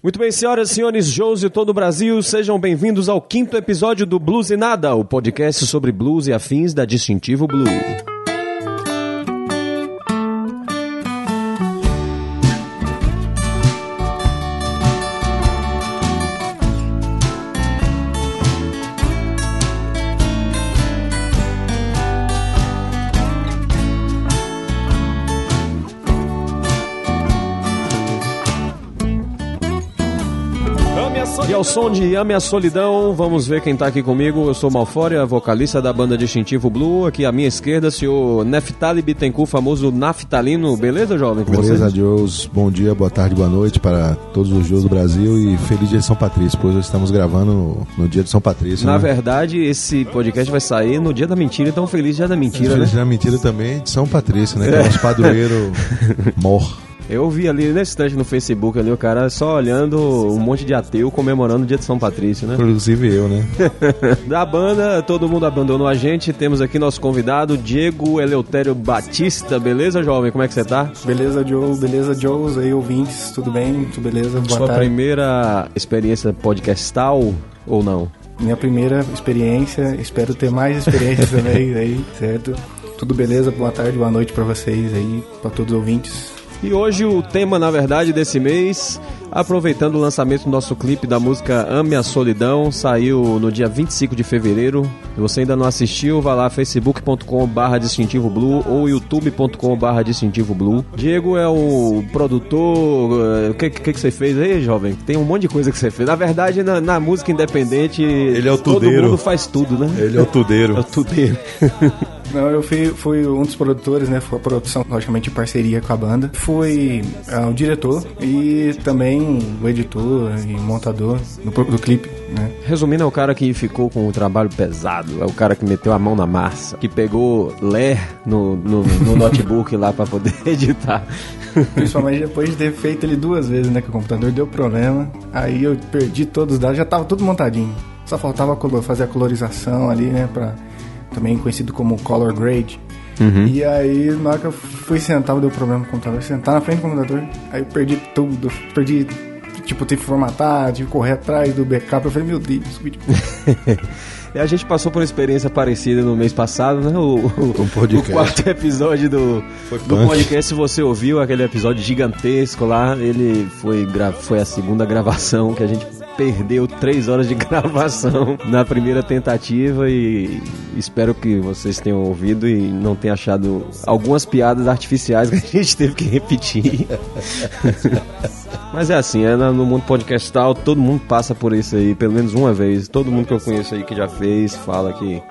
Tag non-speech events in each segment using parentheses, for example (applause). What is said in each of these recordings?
Muito bem, senhoras e senhores, shows de todo o Brasil, sejam bem-vindos ao quinto episódio do Blues e Nada, o podcast sobre blues e afins da Distintivo Blue. Som de Ame a Solidão, vamos ver quem tá aqui comigo. Eu sou Malfória, vocalista da banda Distintivo Blue. Aqui à minha esquerda, senhor Neftali Bittencourt, famoso Naftalino. Beleza, jovem? Com Beleza? Deus. Bom dia, boa tarde, boa noite para todos os dias do Brasil e feliz dia de São Patrício, pois estamos gravando no, no dia de São Patrício. Na né? verdade, esse podcast vai sair no dia da mentira, então feliz dia da mentira, Feliz né? dia da mentira também de São Patrício, né? Que é o nosso padroeiro (laughs) mor. Eu vi ali nesse instante no Facebook ali o cara só olhando um monte de ateu comemorando o dia de São Patrício, né? Inclusive eu, né? (laughs) Da banda, todo mundo abandonou a gente. Temos aqui nosso convidado, Diego Eleutério Batista. Beleza, jovem? Como é que você tá? Beleza, Joe, beleza, Joes, aí ouvintes, tudo bem? Tudo beleza? Boa Sua tarde. primeira experiência podcastal ou não? Minha primeira experiência, espero ter mais experiências (laughs) também aí, certo? Tudo beleza? Boa tarde, boa noite pra vocês aí, pra todos os ouvintes. E hoje o tema, na verdade, desse mês, aproveitando o lançamento do nosso clipe da música Ame a Solidão, saiu no dia 25 de fevereiro. Se você ainda não assistiu, vá lá facebook.com.br distintivo blue ou youtube.com.br distintivo blue. Diego é o produtor. eh, O que, que, que você fez aí, jovem? Tem um monte de coisa que você fez. Na verdade, na, na música independente, Ele é o todo tudeiro. mundo faz tudo, né? Ele é o tudeiro. (laughs) É o tudeiro. (laughs) Não, eu fui, fui um dos produtores, né? Foi a produção, logicamente, em parceria com a banda. Fui ah, o diretor e também o editor e montador do, do clipe, né? Resumindo, é o cara que ficou com o trabalho pesado, é o cara que meteu a mão na massa, que pegou ler no, no, no notebook lá pra poder (laughs) editar. Principalmente depois de ter feito ele duas vezes, né? Que o computador deu problema. Aí eu perdi todos os dados, já tava tudo montadinho. Só faltava fazer a colorização ali, né? Pra, também conhecido como color grade. E aí, na hora que eu fui sentar, deu problema com o computador. Sentar na frente do computador, aí eu perdi tudo. Perdi, tipo, tive que formatar, tive que correr atrás do backup. Eu falei, meu Deus. (laughs) E a gente passou por uma experiência parecida no mês passado, né? O, o, Um podcast. o quarto episódio do, do podcast, se você ouviu aquele episódio gigantesco lá, ele foi, foi a segunda gravação que a gente perdeu três horas de (laughs) gravação na primeira tentativa e espero que vocês tenham ouvido e não tenham achado algumas piadas artificiais (laughs) que a gente teve que repetir. Mas é assim, é no mundo podcastal, todo mundo passa por isso aí, pelo menos uma vez. Todo mundo que eu conheço aí que já fez, fala que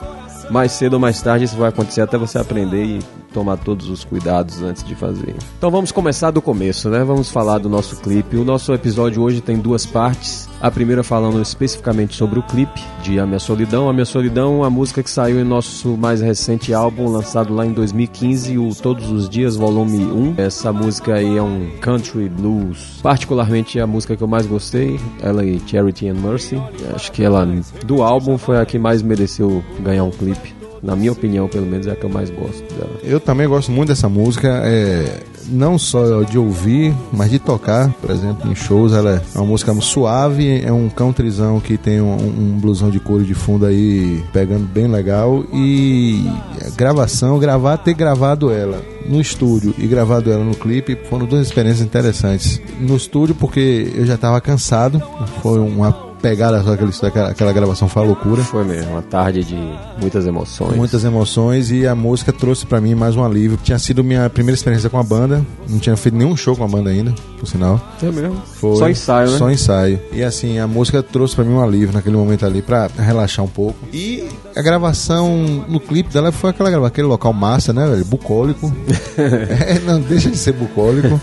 mais cedo ou mais tarde isso vai acontecer até você aprender e tomar todos os cuidados antes de fazer. Então vamos começar do começo, né? Vamos falar do nosso clipe. O nosso episódio hoje tem duas partes. A primeira falando especificamente sobre o clipe de A Minha Solidão. A Minha Solidão, a música que saiu em nosso mais recente álbum, lançado lá em 2015, o Todos os Dias, volume 1. Essa música aí é um country blues. Particularmente é a música que eu mais gostei, ela e Charity and Mercy. Acho que ela, do álbum, foi a que mais mereceu ganhar um clipe. Na minha opinião, pelo menos, é a que eu mais gosto dela. Eu também gosto muito dessa música, é, não só de ouvir, mas de tocar, por exemplo, em shows. Ela é uma música suave, é um countryzão que tem um, um blusão de couro de fundo aí pegando bem legal. E a gravação, gravar, ter gravado ela no estúdio e gravado ela no clipe foram duas experiências interessantes. No estúdio, porque eu já estava cansado, foi uma pegada só aquele, aquela, aquela gravação foi uma loucura. Foi mesmo, uma tarde de muitas emoções. Muitas emoções e a música trouxe pra mim mais um alívio. Tinha sido minha primeira experiência com a banda, não tinha feito nenhum show com a banda ainda, por sinal. É mesmo. Foi Só ensaio, né? Só ensaio. E assim, a música trouxe pra mim um alívio naquele momento ali pra relaxar um pouco. E a gravação no clipe dela foi aquela grava- aquele local massa, né, velho? Bucólico. (laughs) é, não deixa de ser bucólico.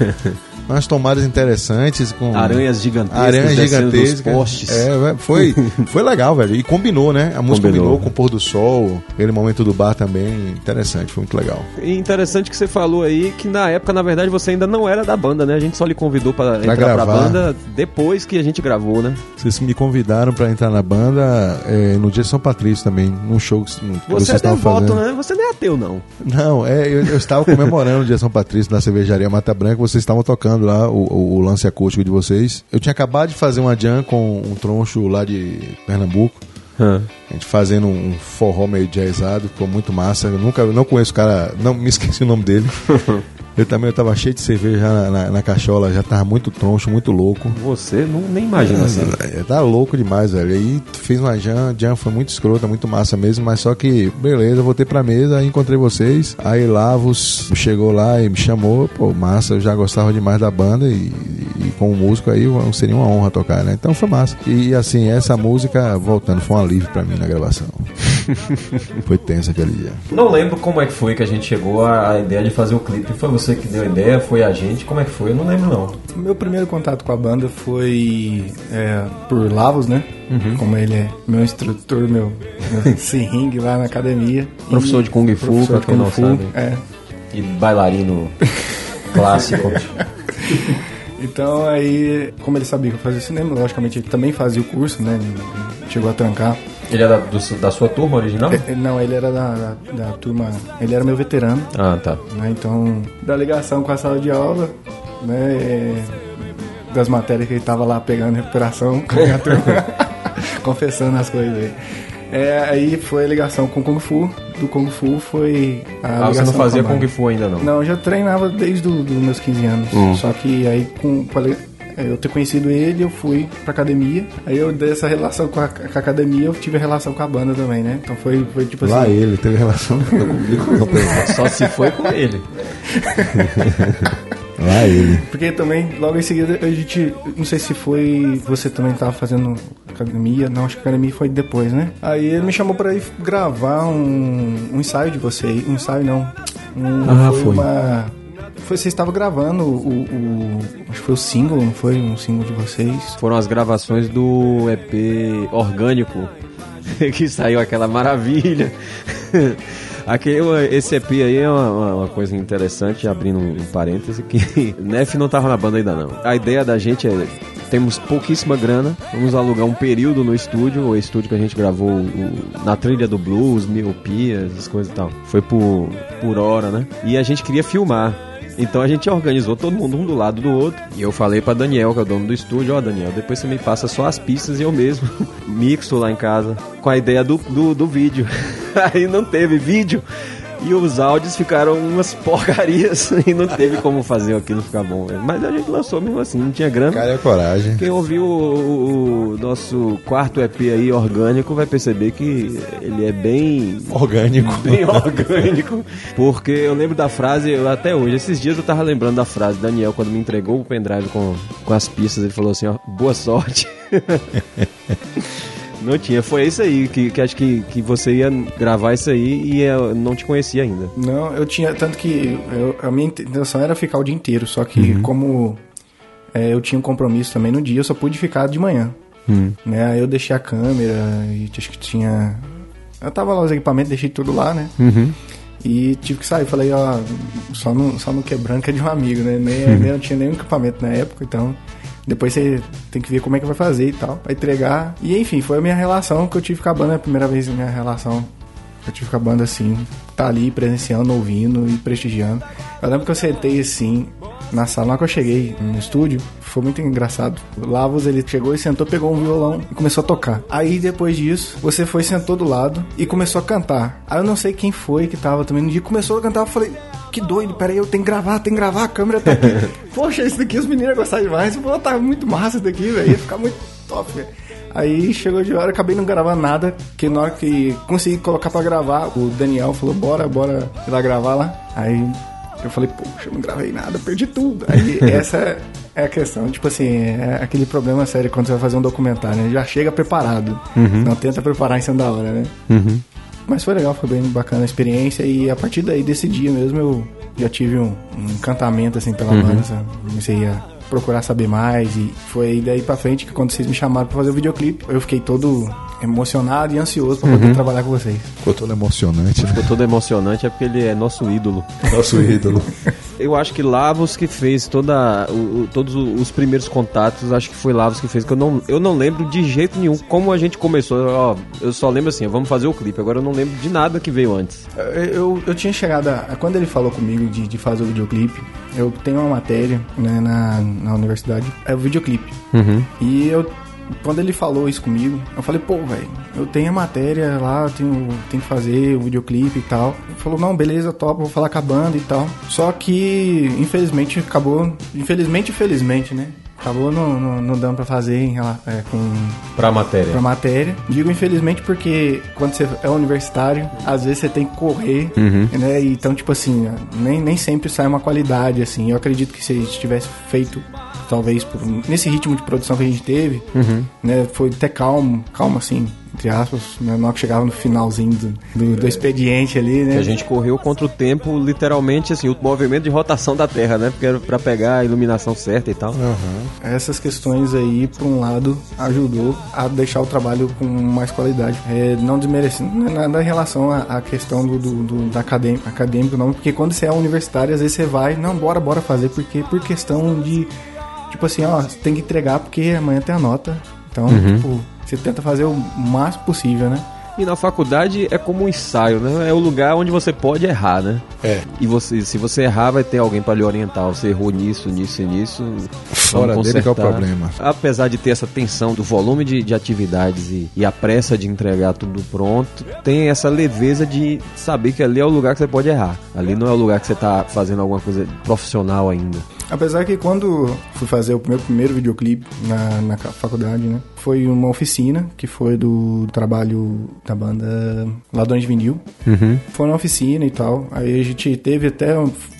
Umas tomadas interessantes com Aranhas gigantescas aranhas descendo dos gigantescas. postes. É, vai- foi, (laughs) foi legal, velho. E combinou, né? A música Combinou. combinou, com o pôr do sol, aquele momento do bar também. Interessante, foi muito legal. E interessante que você falou aí que na época, na verdade, você ainda não era da banda, né? A gente só lhe convidou pra entrar pra gravar. banda depois que a gente gravou, né? Vocês me convidaram pra entrar na banda é, no dia de São Patrício também, num show que, que Você vocês é estavam devoto, fazendo. né? Você não é ateu, não. Não, é, eu, eu estava comemorando o dia de São Patrício na cervejaria Mata Branca, vocês estavam tocando lá o, o, o lance acústico de vocês. Eu tinha acabado de fazer uma jam com um troncho lá de Pernambuco. Hã. Gente fazendo um forró meio jazzado, ficou muito massa. Eu nunca, não conheço o cara, não me esqueci o nome dele. (laughs) Eu também eu tava cheio de cerveja já na, na, na cachola, já tava muito troncho, muito louco. Você não, nem imagina assim. É, tá louco demais, velho. Aí fiz uma jam, jam foi muito escrota, muito massa mesmo, mas só que, beleza, voltei pra mesa, aí encontrei vocês. Aí Lavos chegou lá e me chamou, pô, massa, eu já gostava demais da banda e, e como músico aí seria uma honra tocar, né? Então foi massa. E assim, essa música, voltando, foi um alívio pra mim na gravação. (laughs) foi tenso aquele dia. Não lembro como é que foi que a gente chegou à ideia de fazer o clipe. Foi você que deu a ideia? Foi a gente? Como é que foi? Eu não lembro não. Meu primeiro contato com a banda foi é, por Lavos, né? Como ele é meu instrutor, meu, meu (laughs) ring lá na academia. Professor E- de Kung Fu, pra quem não Kung Fu, sabe. É. E bailarino (laughs) clássico. Então aí, como ele sabia que eu fazia cinema, logicamente ele também fazia o curso, né? Ele Chegou a trancar. Ele é da, do- da sua turma original? É, é, Não, ele era da, da, da turma. Ele era meu veterano, Ah, tá. né? Então, da ligação com a sala de aula, né? é, das matérias que ele tava lá pegando recuperação com a minha (laughs) turma, (laughs) confessando as coisas aí. É, aí foi a ligação com o Kung Fu. Do Kung Fu foi a Ah, você não fazia Kung. Fu ainda não? Não, eu já treinava desde os meus 15 anos. Hum. Só que aí, com, com a é, eu ter conhecido ele, eu fui pra academia. Aí eu dei essa relação com a, com a academia, eu tive a relação com a banda também, né? Então foi, foi tipo Lá assim. ele, teve relação comigo. Só se foi com ele. (laughs) Lá ele. Porque também, logo em seguida, a gente. Não sei se foi. Você também tava fazendo academia. Não, acho que academia foi depois, né? Aí ele me chamou pra ir gravar um, um ensaio de você. Um ensaio não. Um, Ah, foi. uma. Foi, você estava gravando o, o- Acho que foi o single, não foi? Um single de vocês. Foram as gravações do EP Orgânico, (laughs) que saiu aquela maravilha. (laughs) Aquele, esse EP aí é uma, uma- coisa interessante, abrindo um, um parêntese, que (laughs) Nef não tava na banda ainda não. A ideia da gente é, temos pouquíssima grana, vamos alugar um período no estúdio, o estúdio que a gente gravou o- na trilha do blues, miopia, essas coisas e tal. Foi por, por hora, né? E a gente queria filmar. Então a gente organizou todo mundo um do lado do outro. E eu falei pra Daniel, que é o dono do estúdio, ó Daniel, depois você me passa só as pistas e eu mesmo (laughs) mixo lá em casa. Com a ideia do, do, do vídeo. (laughs) Aí não teve vídeo. E os áudios ficaram umas (laughs) porcarias e não teve como fazer aquilo ficar bom. Mas a gente lançou mesmo assim, não tinha grana. Cara, é coragem. Quem ouviu o, o- o nosso quarto EP aí orgânico vai perceber que ele é bem Orgânico. bem orgânico. Porque eu lembro da frase, eu, até hoje, esses dias eu tava lembrando da frase, Daniel, quando me entregou o pendrive com, com as pistas, ele falou assim, ó, boa sorte. (laughs) Não tinha, foi isso aí, que, que acho que, que você ia gravar isso aí e eu não te conhecia ainda. Não, eu tinha. Tanto que eu- a minha intenção era ficar o dia inteiro. Só que, como é, eu tinha um compromisso também no dia, eu só pude ficar de manhã. Né? Aí eu deixei a câmera e acho que tinha. Eu tava lá os equipamentos, deixei tudo lá, né? E tive que sair. Falei, ó, só no, só no quebrando que é de um amigo, né? Nem, (laughs) nem eu tinha nenhum equipamento na época, então. Depois você tem que ver como é que vai fazer e tal, pra entregar. E enfim, foi a minha relação que eu tive com a banda, a primeira vez minha relação que eu tive com a banda assim, tá ali presenciando, ouvindo e prestigiando. Eu lembro que eu sentei assim na sala, hora que eu cheguei no estúdio, foi muito engraçado. O Lavos ele chegou e sentou, pegou um violão e começou a tocar. Aí depois disso, você foi sentou do lado e começou a cantar. Aí eu não sei quem foi que tava também no dia, começou a cantar, eu falei, que doido, peraí, eu tenho que gravar, tenho que gravar, a câmera tá aqui. (laughs) Poxa, isso daqui os meninos iam gostar demais. Pô, tá muito massa isso daqui, velho. Ia ficar muito top, velho. Aí chegou de hora, acabei não gravando nada, que na hora que consegui colocar pra gravar, o Daniel falou, bora, bora ir lá gravar lá. Aí eu falei, poxa, não gravei nada, perdi tudo. Aí (laughs) essa é a questão, tipo assim, é aquele problema sério quando você vai fazer um documentário, né? Já chega preparado, não tenta preparar em cima da hora, né? Mas foi legal, foi bem bacana a experiência e a partir daí, desse dia mesmo, eu já tive um, um encantamento, assim, pela banda, sabe? Comecei a procurar saber mais e foi aí daí pra frente que quando vocês me chamaram pra fazer o videoclipe, eu fiquei todo emocionado e ansioso pra poder trabalhar com vocês. Ficou todo emocionante, né? Ficou todo emocionante, é porque ele é nosso ídolo. Nosso ídolo. (laughs) Eu acho que Lavos que fez toda, o, todos os primeiros contatos, acho que foi Lavos que fez, que eu não, eu não lembro de jeito nenhum como a gente começou. Ó, eu só lembro assim, vamos fazer o clipe. Agora eu não lembro de nada que veio antes. Eu, eu tinha chegado a, Quando ele falou comigo de, de fazer o videoclipe, eu tenho uma matéria né, na, na universidade, é o videoclipe. E eu. Quando ele falou isso comigo, eu falei, pô, velho, eu tenho a matéria lá, eu tenho, tenho que fazer o videoclipe e tal. Ele falou, não, beleza, top, vou falar com a banda e tal. Só que, infelizmente, acabou. Infelizmente, infelizmente, né? Acabou não, não, não dando pra fazer em é, com, Pra matéria. pra matéria. Digo infelizmente porque quando você é universitário, às vezes você tem que correr, né? E Então, tipo assim, nem, nem sempre sai uma qualidade, assim. Eu acredito que se a gente tivesse feito, talvez, por, nesse ritmo de produção que a gente teve, né? Foi até calmo, calmo assim, entre aspas, né? Na hora que chegava no finalzinho do, do, do expediente ali, né? Que a gente correu contra o tempo, literalmente, assim, o movimento de rotação da Terra, né? Porque era pra pegar a iluminação certa e tal. Essas questões aí, por um lado, ajudou a deixar o trabalho com mais qualidade. É, não desmerecendo não é nada em relação à, à questão do, do, do- da acadêmico, acadêmico, não, porque quando você é universitário, às vezes você vai, não, bora, bora fazer, porque por questão de, tipo assim, ó, você tem que entregar porque amanhã tem a nota. Então, tipo, você tenta fazer o máximo possível, né? E na faculdade é como um ensaio, né? É o lugar onde você pode errar, né? É. E você, se você errar, vai ter alguém pra lhe orientar. Você errou nisso, nisso e nisso. Fora vamos dele que é o consertar. problema. Apesar de ter essa tensão do volume de, de atividades e, e a pressa de entregar tudo pronto, tem essa leveza de saber que ali é o lugar que você pode errar. Ali não é o lugar que você tá fazendo alguma coisa profissional ainda. Apesar que quando fui fazer o meu primeiro videoclipe na, na faculdade, né? Foi uma oficina que foi do trabalho da banda Ladrões de Vinil. Foi na oficina e tal. Aí a gente teve até.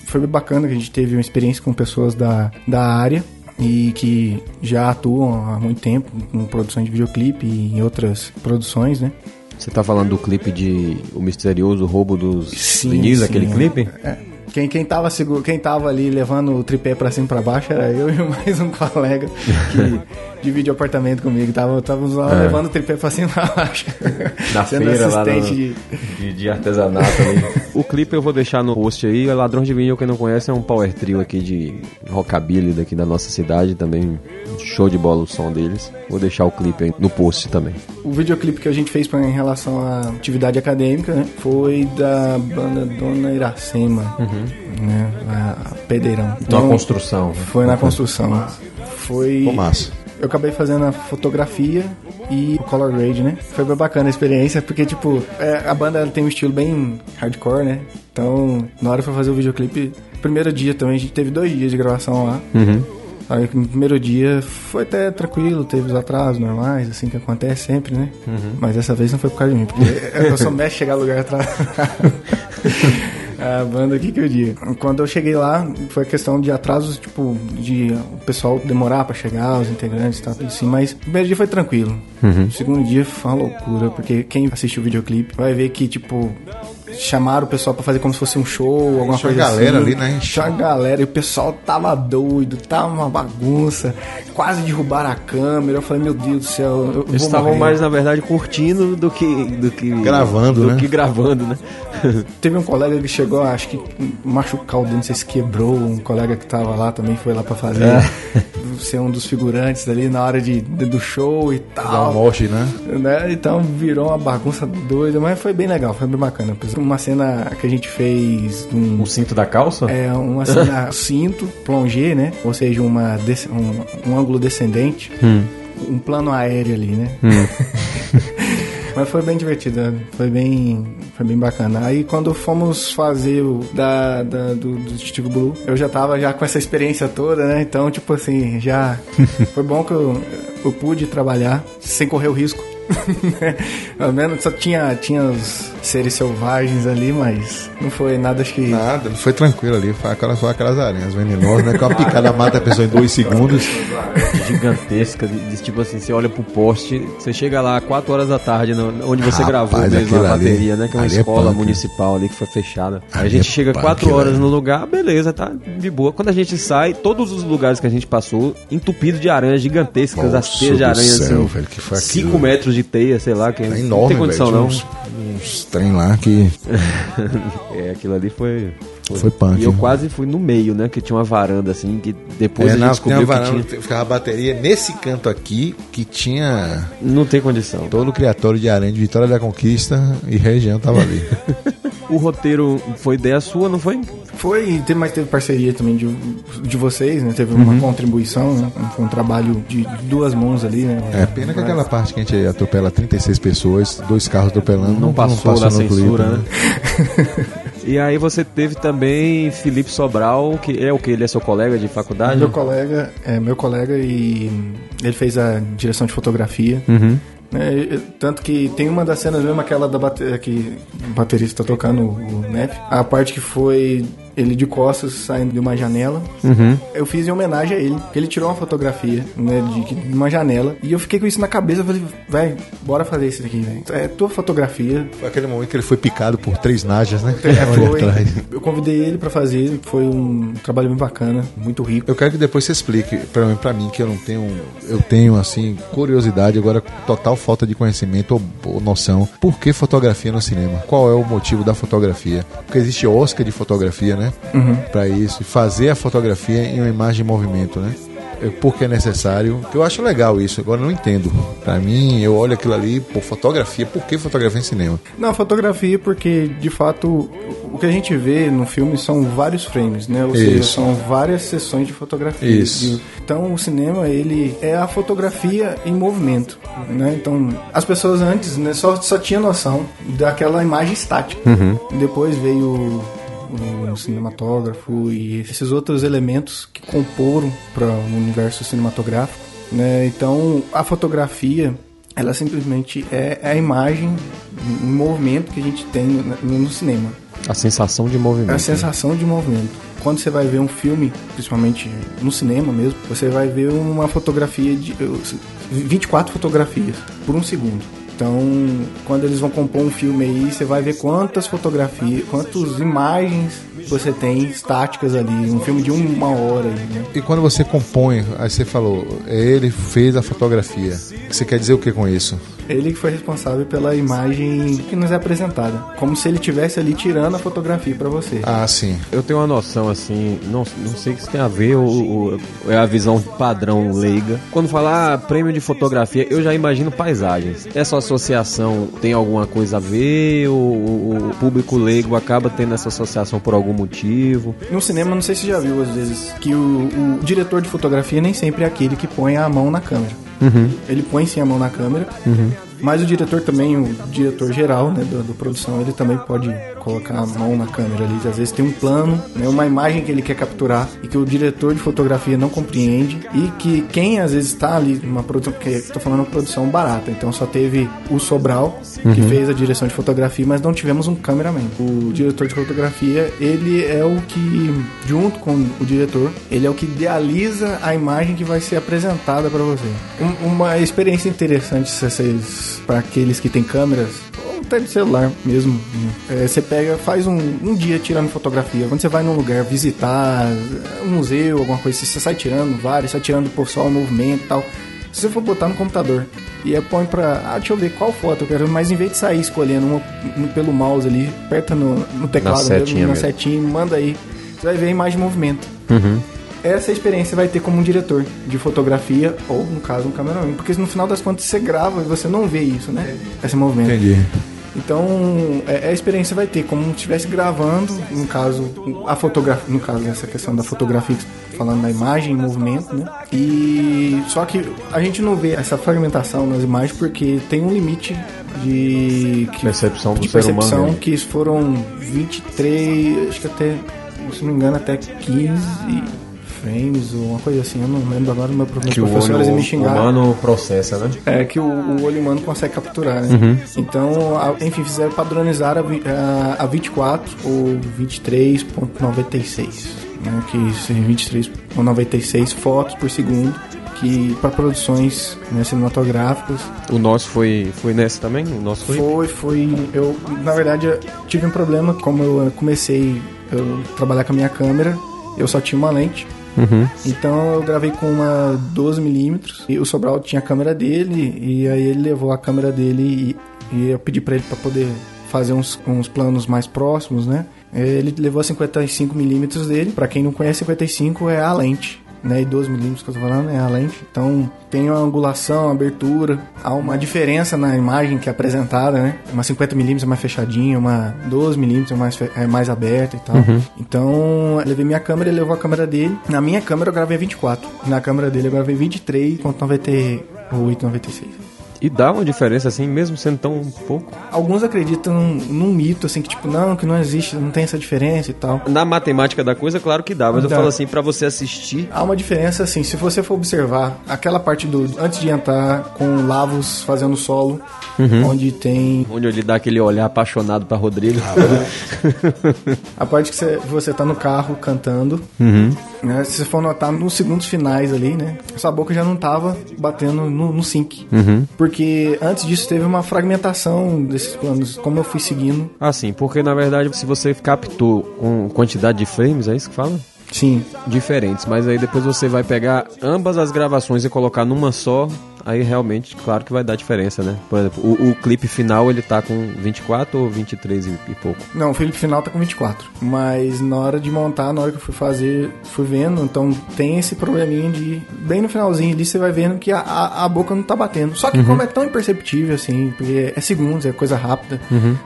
Foi bacana que a gente teve uma experiência com pessoas da, da área e que já atuam há muito tempo com produção de videoclipe e em outras produções, né? Você tá falando do clipe de O Misterioso Roubo dos Vinis, aquele clipe? É. Quem, quem, tava seguro, quem tava ali levando o tripé pra cima e pra baixo era eu (laughs) e mais um colega que (laughs) divide o apartamento comigo. Tava, tava lá É. levando o tripé pra cima e pra baixo. (laughs) Na Sendo feira lá assistente no- de... de, de artesanato o clipe eu vou deixar no post aí. Ladrões de Vinil, quem não conhece, é um power trio aqui de rockabilly daqui da nossa cidade. Também show de bola o som deles. Vou deixar o clipe aí no post também. O videoclipe que a gente fez pra, em relação à atividade acadêmica né, foi da banda Dona Iracema, né, a Pedeirão. Então a construção. né? Foi na construção. Foi... Massa. Eu acabei fazendo a fotografia e o color grade, né? Foi bem bacana a experiência, porque, tipo, é, a banda tem um estilo bem hardcore, né? Então, na hora que eu fazer o videoclipe, primeiro dia também, a gente teve dois dias de gravação lá. Aí, no primeiro dia foi até tranquilo, teve os atrasos normais, assim que acontece sempre, né? Mas dessa vez não foi por causa de mim, porque eu sou (laughs) mestre chegar no lugar atrasado. (laughs) A banda aqui que eu digo. Quando eu cheguei lá, foi questão de atrasos, tipo, de o pessoal demorar pra chegar, os integrantes e tal, tudo assim. Mas o primeiro dia foi tranquilo. O segundo dia foi uma loucura, porque quem assistiu o videoclipe vai ver que, tipo, chamaram o pessoal pra fazer como se fosse um show, alguma Encheu a coisa galera assim. ali, né? Encheu a galera e o pessoal tava doido, tava uma bagunça. Quase derrubaram a câmera. Eu falei, meu Deus do céu, eu Eles vou estavam morrer. mais, na verdade, curtindo do que. Do que Gravando, do né? que gravando, né? (laughs) Teve um colega que chegou, acho que machucar o não sei se quebrou. Um colega que tava lá também foi lá pra fazer, É. ser um dos figurantes ali na hora de, de- do show e Dá um tal. moche, né? Né? Então virou uma bagunça doida, mas foi bem legal, foi bem bacana. Uma cena que a gente fez um, O cinto da calça? é uma cena (laughs) cinto, plongé, né? Ou seja, uma um, um ângulo descendente, um plano aéreo ali, né? (laughs) Mas foi bem divertido, né? foi bem, foi bem bacana. Aí quando fomos fazer o da, da- do, do Blue, eu já tava já com essa experiência toda, né? Então, tipo assim, já (laughs) foi bom que eu, eu pude trabalhar sem correr o risco. (laughs) Pelo menos só tinha, tinha os seres selvagens ali, mas não foi nada acho que. Nada, foi tranquilo ali. Foi aquelas, só aquelas aranhas venenosas, né? Com a picada mata a pessoa em dois segundos. Gigantesca, de, de tipo assim, você olha pro poste, você chega lá 4 horas da tarde, no- onde você Rapaz, gravou mesmo a ali- bateria, né? Que é uma ali é escola punk. municipal ali que foi fechada. Aí a Ali gente é chega punk, 4 horas no lugar, beleza, tá de boa. Quando a gente sai, todos os lugares que a gente passou, entupido de aranhas gigantescas, as teias de do aranha céu, assim, velho, que foi 5 aquilo? metros de teia, sei lá, que É não enorme, tem condição velho. não. Uns, uns trem lá que. (laughs) É, aquilo ali foi Foi punk. E eu quase fui no meio, né? Que tinha uma varanda assim, que depois É, a gente na, descobriu tinha uma que varanda, tinha. ficava a bateria nesse canto aqui, que tinha Não tem condição. todo o criatório de aranha de Vitória da Conquista e região tava ali. (laughs) O roteiro foi ideia sua, não foi? Foi, mas teve parceria também de, de vocês, né? Teve uma contribuição, né? Foi um trabalho de duas mãos ali, né? É, pena que aquela parte que a gente atropela 36 pessoas, dois carros atropelando, Não passou da no clipe, censura, né? né? (laughs) e aí você teve também Felipe Sobral, que é o que? Ele é seu colega de faculdade? Meu colega, é meu colega e ele fez a direção de fotografia. Uhum. E- Tanto que tem uma das cenas mesmo, aquela da bate que o baterista tá tocando o Nef. A parte que foi ele de costas saindo de uma janela. Uhum. Eu fiz em homenagem a ele, que ele tirou uma fotografia né, de, de uma janela. E eu fiquei com isso na cabeça. Eu falei, vai, bora fazer isso aqui, velho. É tua fotografia. Foi aquele momento que ele foi picado por três najas, né? É, (laughs) foi, eu convidei ele pra fazer. Foi um trabalho bem bacana, muito rico. Eu quero que depois você explique pra mim, mim que eu não tenho, eu tenho assim curiosidade agora total falta de conhecimento ou, ou noção. Por que fotografia no cinema? Qual é o motivo da fotografia? Porque existe Oscar de fotografia, né? Pra isso, e fazer a fotografia em uma imagem em movimento, né? É Porque é necessário. Eu acho legal isso. Agora eu não entendo. Pra mim, eu olho aquilo ali, por fotografia. Por que fotografia em cinema? Não, fotografia porque, de fato, o que a gente vê no filme são vários frames, né? Ou seja, Isso. são várias sessões de fotografia. Isso. Então, o cinema, ele é a fotografia em movimento, né? Então, as pessoas antes né, só, só tinham noção daquela imagem estática. Depois veio o cinematógrafo e esses outros elementos que comporam para o universo cinematográfico, né? Então, a fotografia ela simplesmente é a imagem, um movimento que a gente tem no, no cinema. A sensação de É movimento. a sensação de movimento. Quando você vai ver um filme, principalmente no cinema mesmo, você vai ver uma fotografia de eu- 24 fotografias por um segundo. Então, quando eles vão compor um filme aí, você vai ver quantas fotografias, quantas imagens você tem estáticas ali. Um filme de uma hora né? E quando você compõe, aí você falou, ele fez a fotografia. Você quer dizer o que com isso? Ele que foi responsável pela imagem que nos é apresentada. Como se ele tivesse ali tirando a fotografia pra você. Ah, sim. Eu tenho uma noção assim, não, não sei se tem a ver ou, ou é a visão padrão leiga. Quando falar ah, prêmio de fotografia, eu já imagino paisagens. Essa associação tem alguma coisa a ver ou o público leigo acaba tendo essa associação por algum motivo? No cinema, não sei se você já viu às vezes, que o, o diretor de fotografia nem sempre é aquele que põe a mão na câmera. Ele põe sim a mão na câmera, mas o diretor também, o diretor geral né, da, da produção, ele também pode colocar a mão na câmera ali. Às vezes tem um plano, né, uma imagem que ele quer capturar e que o diretor de fotografia não compreende e que quem às vezes está ali numa produção, porque estou falando uma produção barata, então só teve o Sobral que fez a direção de fotografia, mas não tivemos um cameraman. O diretor de fotografia, ele é o que, junto com o diretor, ele é o que idealiza a imagem que vai ser apresentada para você. Um- uma experiência interessante se vocês, para aqueles que têm câmeras, ou até de celular mesmo, é, você pega, faz um, um dia tirando fotografia. Quando você vai num lugar visitar, um museu, alguma coisa, você sai tirando vários, sai tirando por sol, movimento e tal. Se você for botar no computador e põe pra. Ah, deixa eu ver qual foto eu quero, mas em vez de sair escolhendo uma, um pelo mouse ali, aperta no, no teclado Na setinha mesmo, na setinha, manda aí. Você vai ver a imagem em movimento. Essa experiência você vai ter como um diretor de fotografia, ou no caso, um cameraman. Porque no final das contas você grava e você não vê isso, né? Esse movimento. Entendi. Então, é, é a experiência vai ter, como se estivesse gravando, no caso, a fotografia, no caso, essa questão da fotografia, falando da imagem em movimento, né? E só que a gente não vê essa fragmentação nas imagens porque tem um limite de que- Percepção do de ser humano percepção mesmo. que foram 23, acho que até, se não me engano, até 15 frames ou uma coisa assim, eu não lembro agora, meu meus Que o professores olho me xingaram. humano processa, né? É que o, o olho humano consegue capturar, né? Uhum. Então, a- enfim, fizeram padronizar a, a, a 24 ou 23.96, né? Que são 23.96 fotos por segundo, que para produções né, cinematográficas O nosso foi, foi nesse também? O nosso foi? foi, foi. Eu, na verdade, eu tive um problema. Como eu comecei a trabalhar com a minha câmera, eu só tinha uma lente. Uhum. Então eu gravei com uma 12mm e o Sobral tinha a câmera dele e aí ele levou a câmera dele e, e eu pedi pra ele pra poder fazer uns, uns planos mais próximos, né? Ele levou 55mm dele. Pra quem não conhece, 55 é a lente né, e 12 milímetros que eu tô falando, é a lente. Então tem uma angulação, uma abertura, há uma diferença na imagem que é apresentada, né? Uma 50 milímetros é mais fechadinha, uma 12 milímetros é mais, é mais aberta e tal. Uhum. Então eu levei minha câmera, ele levou a câmera dele. Na minha câmera eu gravei 24, na câmera dele eu gravei 23, quanto 98, 96. E dá uma diferença assim, mesmo sendo tão pouco. Alguns acreditam num, mito, assim, que tipo, não, que não existe, não tem essa diferença e tal. Na matemática da coisa, claro que dá, mas eu Dá. falo assim, pra você assistir. Há uma diferença, assim, se você for observar aquela parte do. Antes de entrar com Lavos fazendo solo, onde tem Onde ele dá aquele olhar apaixonado pra Rodrigo. (laughs) a parte que você, você tá no carro cantando, né? Se você for notar nos segundos finais ali, né? Sua boca já não tava batendo no, no sync. Porque antes disso teve uma fragmentação desses planos, como eu fui seguindo. Assim, porque na verdade, se você captou com quantidade de frames, é isso que fala? Sim. Diferentes, mas aí depois você vai pegar ambas as gravações e colocar numa só, aí realmente, claro que vai dar diferença, né? Por exemplo, o, o clipe final ele tá com 24 ou 23 e, e pouco. Não, o Felipe final tá com 24. Mas na hora de montar, na hora que eu fui fazer, fui vendo, então tem esse probleminha de. Bem no finalzinho ali, você vai vendo que a, a, a boca não tá batendo. Só que como é tão imperceptível, assim, porque é segundos, é coisa rápida,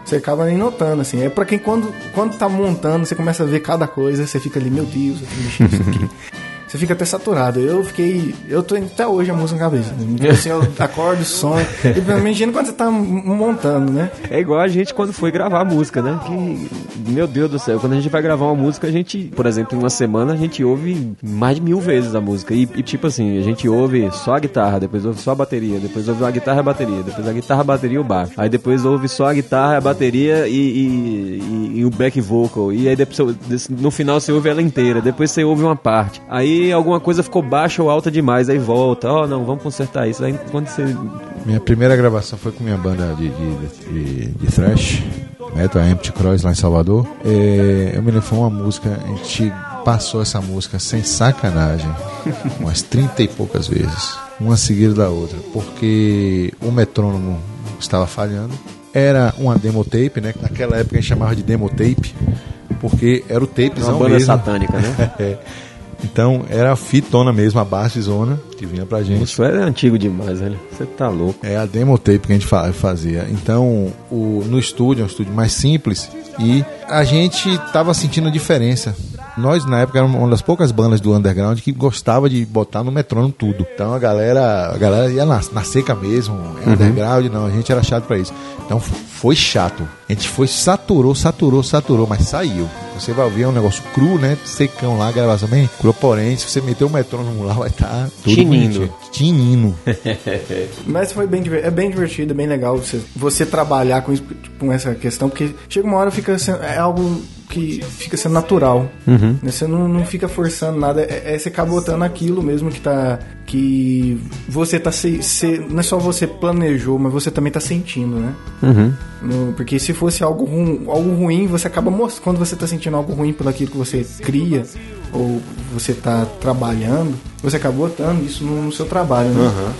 você acaba nem notando, assim. É pra quem quando, quando tá montando, você começa a ver cada coisa, você fica ali, meu Deus, eu mexendo isso aqui. (laughs) Você fica até saturado. Eu fiquei. Eu tô até hoje a música na cabeça. Então, assim, eu (laughs) acordo, som. E imagina quando você tá montando, né? É igual a gente quando foi gravar a música, né? Que, meu Deus do céu, quando a gente vai gravar uma música, a gente, por exemplo, em uma semana, a gente ouve mais de mil vezes a música. E, e, tipo assim, a gente ouve só a guitarra, depois ouve só a bateria, depois ouve a guitarra e a bateria, depois a guitarra, a bateria e o baixo. Aí depois ouve só a guitarra, a bateria e, e, e- e o back vocal. E aí depois, no final você ouve ela inteira, depois você ouve uma parte. Aí alguma coisa ficou baixa ou alta demais, aí volta. Ó, não, vamos consertar isso. Aí quando você. Minha primeira gravação foi com minha banda de, de, de, de thrash, Metal Empty Cross lá em Salvador. É, eu me lembro, foi uma música, a gente passou essa música sem sacanagem, (laughs) umas 30 e poucas vezes, uma seguida da outra, porque o metrônomo estava falhando. Era uma demo tape, né? que Naquela época a gente chamava de demo tape, porque era o tapezão Uma banda mesmo. satânica, né? É. (laughs) Então era a fitona mesmo, a baixezona que vinha pra gente. Isso é antigo demais, velho. Você tá louco. É a demo tape que a gente fa- fazia. Então, o, no estúdio, é um estúdio mais simples, e a gente tava sentindo a diferença. Nós, na época, éramos uma das poucas bandas do underground que gostava de botar no metrônomo tudo. Então a galera, a galera ia na, na seca mesmo, é underground, não, a gente era chato pra isso. Então foi chato. A gente foi, saturou, saturou, saturou, mas saiu. Você vai ouvir é um negócio cru, né? Secão lá, gravação bem cru, porém, se você meter o metrônomo lá, vai estar tudo Tinindo. Tinindo. (laughs) Mas foi bem, é bem divertido, é bem legal você, você trabalhar com, isso, com essa questão, porque chega uma hora fica sendo, é algo que fica sendo natural. né? Você não, não fica forçando nada, é, é- você acaba botando aquilo mesmo que tá. que você tá se, se- Não é só você planejou, mas você também tá sentindo, né? No- porque se fosse algo, ru, algo ruim, você acaba mostrando. Quando você tá sentindo algo ruim por aquilo que você cria, ou você tá trabalhando, você acaba botando isso no, no seu trabalho, né?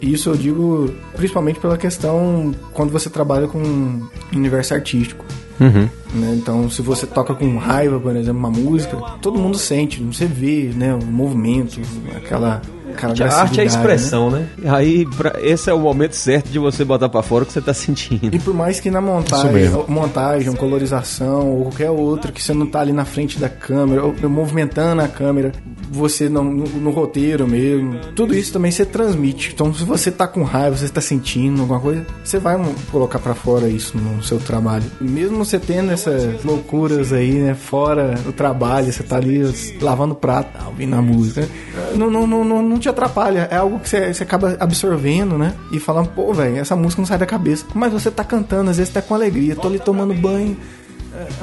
Isso eu digo principalmente pela questão quando você trabalha com universo artístico. Né? Então, se você toca com raiva, por exemplo, uma música, todo mundo sente, você vê né, o movimento, aquela, aquela A arte é a né? expressão, né? Aí, pra- esse é o momento certo de você botar pra fora o que você tá sentindo. E por mais que na montagem, montagem, colorização ou qualquer outra que você não tá ali na frente da câmera, ou movimentando a câmera, você não no, no roteiro mesmo, tudo isso também você transmite. Então, se você tá com raiva, você tá sentindo alguma coisa, você vai colocar pra fora isso no seu trabalho. Mesmo você tendo essas loucuras aí, né, fora do trabalho, você tá ali lavando prato, ouvindo a música, não, não, não, não, não te atrapalha. É algo que você, acaba absorvendo, né? E falando, pô, velho, essa música não sai da cabeça. Mas você tá cantando, às vezes tá com alegria, tô ali tomando banho.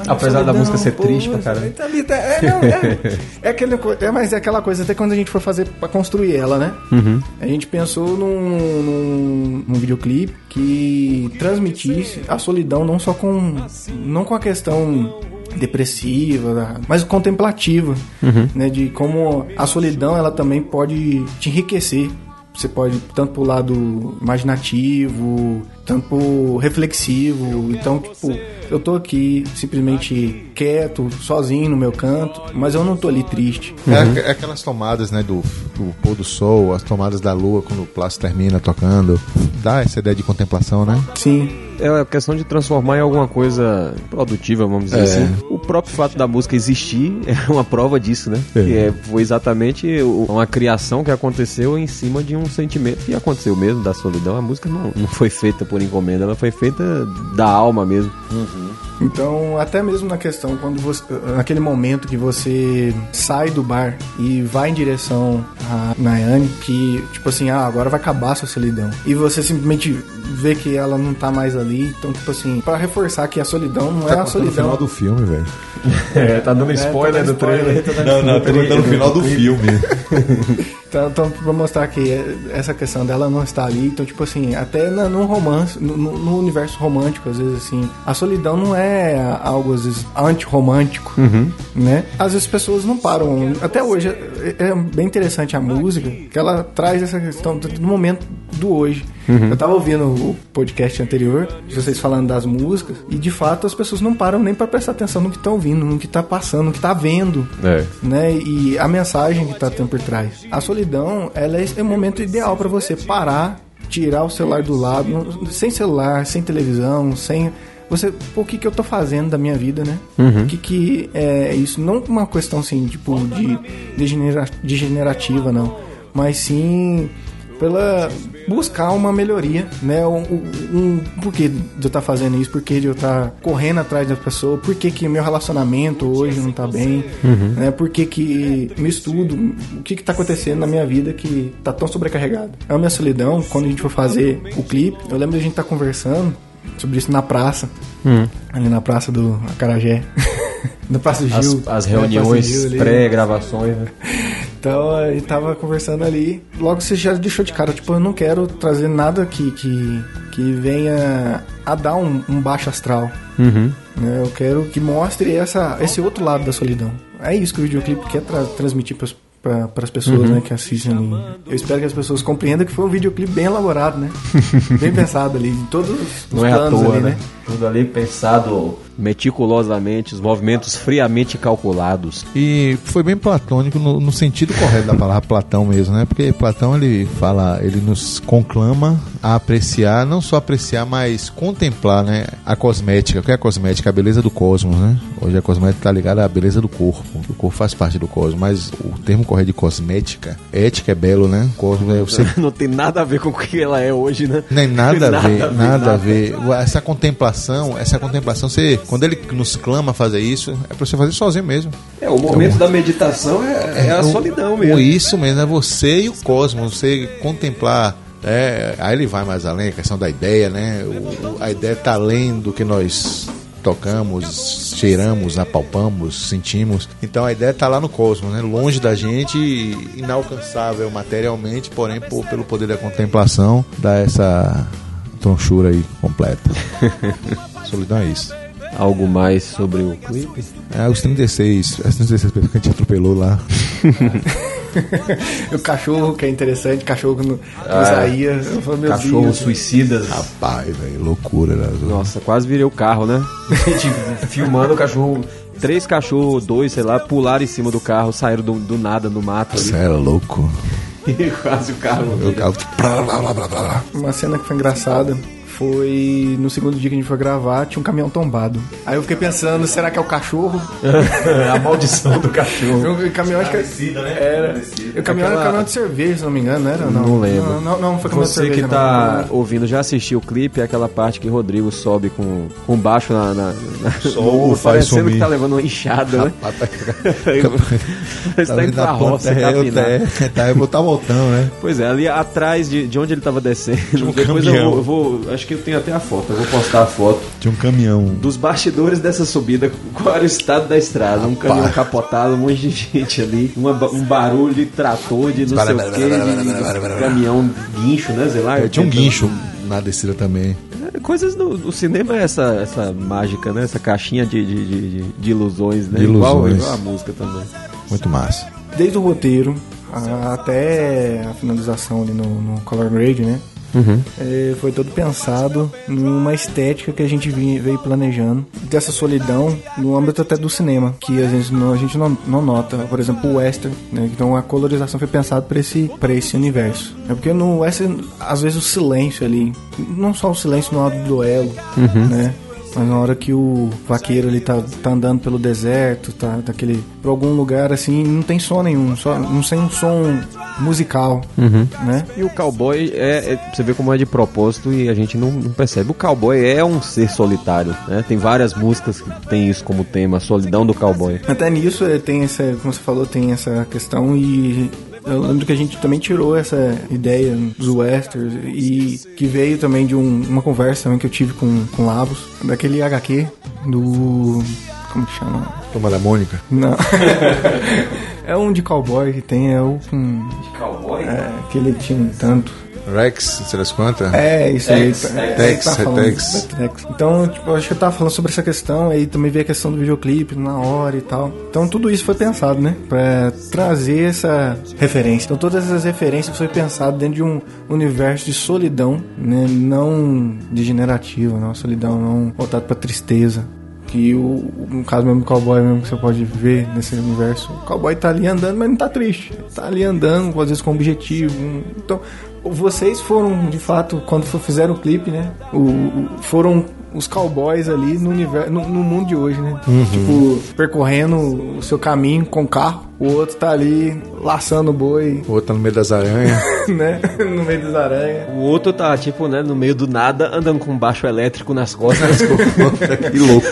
Apesar da música ser pô, triste pra caramba. tá tá- é, é, é, aquele, é, mas é aquela coisa, até quando a gente foi fazer pra construir ela, né? A gente pensou num, num, num videoclipe que transmitisse a solidão não só com. não com a questão depressiva, mas contemplativa, né? De como a solidão ela também pode te enriquecer. você pode tanto pro lado imaginativo, tanto reflexivo. Então, tipo, eu tô aqui simplesmente quieto, sozinho no meu canto, mas eu não tô ali triste. É, é aquelas tomadas, né, do, do pôr do sol, as tomadas da lua quando o Plácio termina tocando. Dá essa ideia de contemplação, né? Sim. É a questão de transformar em alguma coisa produtiva, vamos dizer É. assim. O próprio fato da música existir (laughs) é uma prova disso, né? É. Que é, foi exatamente uma criação que aconteceu em cima de um sentimento que aconteceu mesmo, da solidão. A música não, não foi feita por encomenda, ela foi feita da alma mesmo. Então, até mesmo na questão, quando você. Naquele momento que você sai do bar e vai em direção a Nayane, que, tipo assim, ah, agora vai acabar a sua solidão. E você simplesmente vê que ela não tá mais ali. Então, tipo assim, pra reforçar que a solidão não é a no solidão. final do filme, velho. (laughs) É, tá dando spoiler do trailer. Não, não, tô contando no final do filme. (laughs) Então, então, pra mostrar que é- essa questão dela não está ali, então, tipo assim, até no romance, no- no universo romântico, às vezes, assim, a solidão não é algo, às vezes, anti-romântico, né? Às vezes as pessoas não param. Até hoje, é, é bem interessante a música, que ela traz essa questão do momento do hoje. Eu tava ouvindo o podcast anterior, de vocês falando das músicas, e de fato as pessoas não param nem pra prestar atenção no que estão ouvindo, no que tá passando, no que tá vendo É. né? E a mensagem que tá tendo por trás. A solidão, ela é é o momento ideal para você parar, tirar o celular do lado, sem celular, sem televisão, sem você, pô, o que que eu tô fazendo da minha vida, né? O que que é isso? Não uma questão assim, tipo, de degenera- degenerativa, não. Mas sim pela buscar uma melhoria, né? Um, um, um- por que de eu estar fazendo isso? Por que de eu estar correndo atrás da pessoa? Por que que meu relacionamento hoje não tá bem? Né? Por que que meu estudo, o que que tá acontecendo na minha vida que tá tão sobrecarregado? É a minha solidão, quando a gente for fazer o clipe, eu lembro de a gente estar conversando sobre isso na praça, ali na praça do Acarajé. (laughs) na Praça do Gil. As, as reuniões pré-gravações, né? Então, a gente tava conversando ali. Logo você já deixou de cara, tipo, eu não quero trazer nada que, que, que venha a dar um, um baixo astral. Uhum. né? Eu quero que mostre essa, esse outro lado da solidão. É isso que o videoclipe quer tra- transmitir pras, pra, pras pessoas Uhum. né, que assistem ali. Eu espero que as pessoas compreendam que foi um videoclipe bem elaborado, né? (laughs) bem pensado ali, em todos os Não é à planos toa, ali, né? Tudo ali pensado meticulosamente, os movimentos friamente calculados. E foi bem platônico no, no sentido correto da palavra Platão mesmo, né? Porque Platão ele fala, ele nos conclama a apreciar, não só apreciar, mas contemplar, né? A cosmética. O que é a cosmética? A beleza do cosmos, né? Hoje a cosmética está ligada à beleza do corpo. O corpo faz parte do cosmos, mas o termo correto de cosmética, ética é belo, né? Cosmos é você (laughs) Não tem nada a ver com o que ela é hoje, né? nem nada, a ver, nada, nada. a ver. Essa contemplação, essa contemplação, você, quando ele nos clama a fazer isso, é pra você fazer sozinho mesmo. É, o momento da meditação é, é a O- solidão mesmo. Isso mesmo, é você e o cosmos, você contemplar. É, aí ele vai mais além, a questão da ideia, né? O- a ideia está além do que nós tocamos, cheiramos, apalpamos, sentimos. Então a ideia está lá no cosmos, né? Longe da gente, inalcançável materialmente, porém por- pelo poder da contemplação, dá essa tronchura aí completa. (laughs) Solidão é isso. Algo mais sobre o clipe? É, os 36, as 36 pessoas que a gente atropelou lá. (laughs) o cachorro, que é interessante, cachorro no, no Ah, Isaías. Cachorros Deus. suicidas. Rapaz, velho, loucura. Né? Nossa, quase virei o carro, né? Gente (laughs) filmando o cachorro. Três cachorros, dois, sei lá, pularam em cima do carro, saíram do, do nada no mato Você era louco. (laughs) quase o carro. Eu carro. Blá, blá, blá, blá, blá. Uma cena que foi engraçada foi no segundo dia que a gente foi gravar, tinha um caminhão tombado. Aí eu fiquei pensando, será que é o cachorro? (laughs) a maldição do cachorro. O caminhão acho que era. O caminhão era Aquela- caminhão de cerveja, se não me engano, não era? Não, Não lembro. Não, não, não foi caminhão de Você cerveja. que tá não. ouvindo já assistiu o clipe, é aquela parte que Rodrigo sobe com, com baixo na. na, na Sol no- faz parecendo sumir. que tá levando uma enxada, né? (laughs) Você tá indo pra roça, é, capinar. é, tá, eu vou tá voltando, né? Pois é, ali atrás de, de onde ele tava descendo. um Depois eu caminhão. vou, eu vou- Acho que eu tenho até a foto, eu vou postar a foto. Tinha um caminhão. Dos bastidores dessa subida, qual era o estado da estrada? Um caminhão capotado, um monte de (laughs) gente ali, uma um barulho de trator, de não sei o que, de caminhão guincho, né? Sei lá. É, tinha um guincho na descida também. É, Coisas do, do cinema é essa, essa mágica, né? Essa caixinha de, de, de, de- de ilusões, né? De Igual, ilusões. igual a música também. Muito massa. Desde o roteiro a- até a finalização ali no, no Color Grade, né? É, foi todo pensado numa estética que a gente veio planejando dessa solidão no âmbito até do cinema que às vezes não, a gente não, não nota. Por exemplo o western né? então a colorização foi pensada para esse para esse universo. É porque no western às vezes o silêncio ali não só o silêncio no lado do duelo né mas na hora que o vaqueiro ele tá, tá andando pelo deserto, tá daquele por algum lugar assim, não tem som nenhum, só não tem um som musical, né? E o cowboy é, é- Você vê como é de propósito e a gente não, não percebe. O cowboy é um ser solitário, né? Tem várias músicas que tem isso como tema, a solidão do cowboy. Até nisso eh, tem essa, como você falou, tem essa questão e eu lembro que a gente também tirou essa ideia dos westerns e que veio também de um- uma conversa também que eu tive com, com Labos, daquele HQ do... como que chama? Toma da Mônica. Não. (laughs) é um de cowboy que tem, é o... Um, Cowboy? é, que ele tinha um tanto. Rex, sei lá quantas? É, isso aí. Tex, é, Tex, tá Tex. Tex. Então, tipo, eu acho que eu tava falando sobre essa questão, aí também veio a questão do videoclipe na hora e tal. Então, tudo isso foi pensado, né? Pra trazer essa referência. Então, todas essas referências foi pensado dentro de um universo de solidão, né? Não degenerativa, não. Solidão não voltado pra tristeza. Que o, no caso mesmo do cowboy mesmo que você pode ver nesse universo. O cowboy tá ali andando, mas não tá triste. Tá ali andando, às vezes com objetivo. Então, vocês foram, de fato, quando fizeram o clipe, né? O- foram os cowboys ali no, universo, no, no mundo de hoje, né? Tipo, percorrendo o seu caminho com o carro. O outro tá ali laçando o boi, O outro tá no meio das aranhas. (laughs) né? (laughs) no meio das aranhas. O outro tá, tipo, né, no meio do nada, andando com um baixo elétrico nas costas. (laughs) que louco.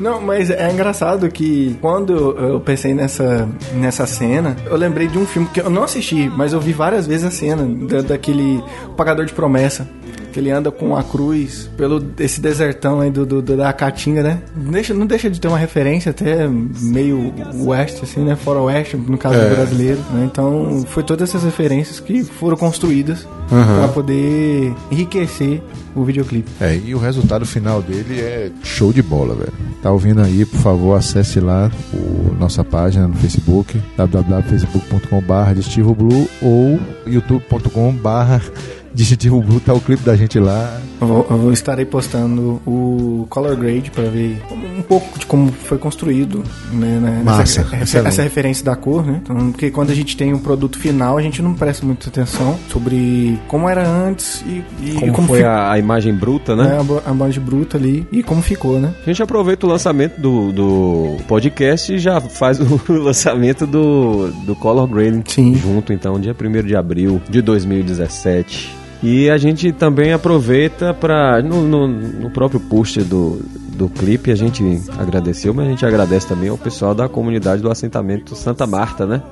Não, mas é engraçado que quando eu pensei nessa, nessa cena, eu lembrei de um filme que eu não assisti, mas eu vi várias vezes a cena da- daquele O Pagador de Promessa. Que ele anda com a cruz pelo esse desertão aí do, do- do- da Caatinga, né? Não deixa, não deixa de ter uma referência até meio oeste, assim, né? Fora oeste, no caso do brasileiro, né? Então, foi todas essas referências que foram construídas para poder enriquecer o videoclipe. É, e o resultado final dele é show de bola, velho. Tá ouvindo aí, por favor, acesse lá o, nossa página no Facebook, www.facebook.com.br ou youtube.com.br Distintivo Blue, tá o clipe da gente lá. Eu eu vou estar aí postando o Color Grade para ver um pouco de como foi construído, né? né, Massa, Essa, excelente. essa referência da cor, né? Então, porque quando a gente tem um produto final, a gente não presta muita atenção sobre como era antes e, e como, foi fi- a, a imagem bruta, né? né, a, a base bruta ali e como ficou, né? A gente aproveita o lançamento do, do podcast e já faz (laughs) o lançamento do, do Color Grading Sim. junto, então, dia 1 de abril de 2017. E a gente também aproveita para no, no, no próprio post do, do clipe, a gente agradeceu, mas a gente agradece também ao pessoal da comunidade do assentamento Santa Marta, né?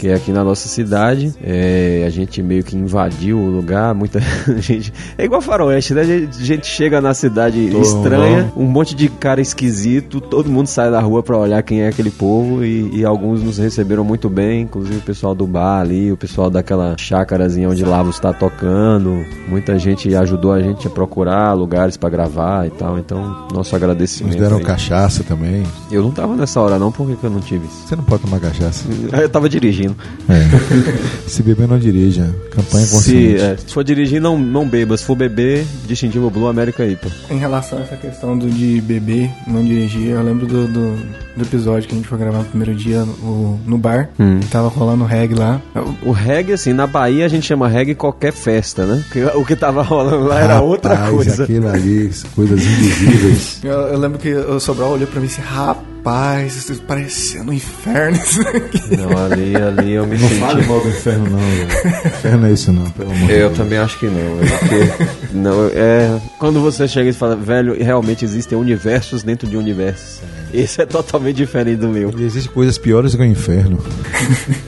Que é aqui na nossa cidade. É, a gente meio que invadiu o lugar, muita (laughs) gente. É igual faroeste, né? A gente, a gente chega na cidade Todo estranha, um monte de cara esquisito, todo mundo sai da rua pra olhar quem é aquele povo e, e alguns nos receberam muito bem, inclusive o pessoal do bar ali, o pessoal daquela chácarazinha onde Lavos está tocando. Muita gente ajudou a gente a procurar lugares pra gravar e tal. Então, nosso Nos agradecimento. deram aí. cachaça também. Eu não tava nessa hora não, por que que eu não tive isso? Você não pode tomar cachaça. (laughs) Eu tava dirigindo. É. (laughs) Se beber, não dirija. Campanha Se, consciente. é, se for dirigir, não, não beba. Se for beber, distintivo Blue América IPA. Em relação a essa questão do de beber, não dirigir, eu lembro do, do, do episódio que a gente foi gravar no primeiro dia no, no bar. Hum. Tava rolando reggae lá. O reggae, assim, na Bahia a gente chama reggae qualquer festa, né? O que tava rolando lá era outra Rapaz, coisa. aquilo ali, coisas invisíveis. Eu, eu lembro que o Sobral olhou pra mim e disse, rapaz, isso tá parecendo um inferno isso aqui. Não, ali, ali eu me Não senti. fale mal do inferno, não, velho. Inferno é isso, não, pelo amor de Eu Deus. também acho que não. é porque- não, é, quando você chega e fala, velho, realmente existem universos dentro de universos. Esse é totalmente diferente do meu. E Existem coisas piores que o inferno.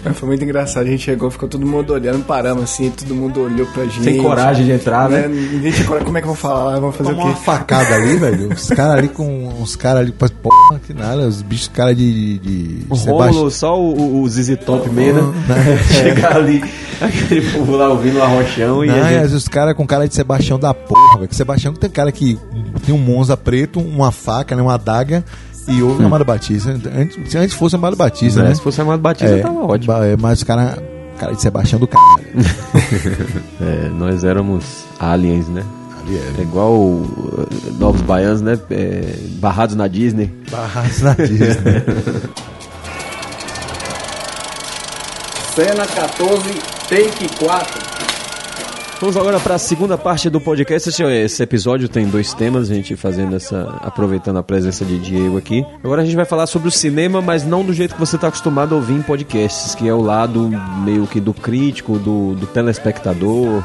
Mas (laughs) Foi muito engraçado, a gente chegou, ficou todo mundo olhando, paramos assim, todo mundo olhou pra gente. Sem coragem de entrar, né? Ninguém tinha coragem, como é que eu vou falar? Vamos fazer Tomar o uma quê? facada ali, velho. Os caras ali com. Os caras ali. Porra, que nada. Os bichos, cara de. de O Sebastião- Rômulo, só o, o ZZ Top mesmo, né? Chegar ali, aquele povo lá ouvindo o arrochão e Não, a e gente... os caras com cara de Sebastião da porra, velho. Que Sebastião tem cara que tem um Monza preto, uma faca, né, uma adaga E houve Amado Batista. Antes, se antes fosse Amado Batista, É, né? Se fosse Amado Batista, tava ótimo. ba- é, mas o cara, cara de Sebastião do caralho. (laughs) É, nós éramos aliens, né? Ali É igual uh, Novos Baianos, né? É, barrados na Disney. Barras na Disney. (laughs) Cena 14, take 4. Vamos agora para a segunda parte do podcast. Esse, esse episódio tem dois temas, a gente fazendo essa. aproveitando a presença de Diego aqui. Agora a gente vai falar sobre o cinema, mas não do jeito que você está acostumado a ouvir em podcasts, que é o lado meio que do crítico, do, do telespectador.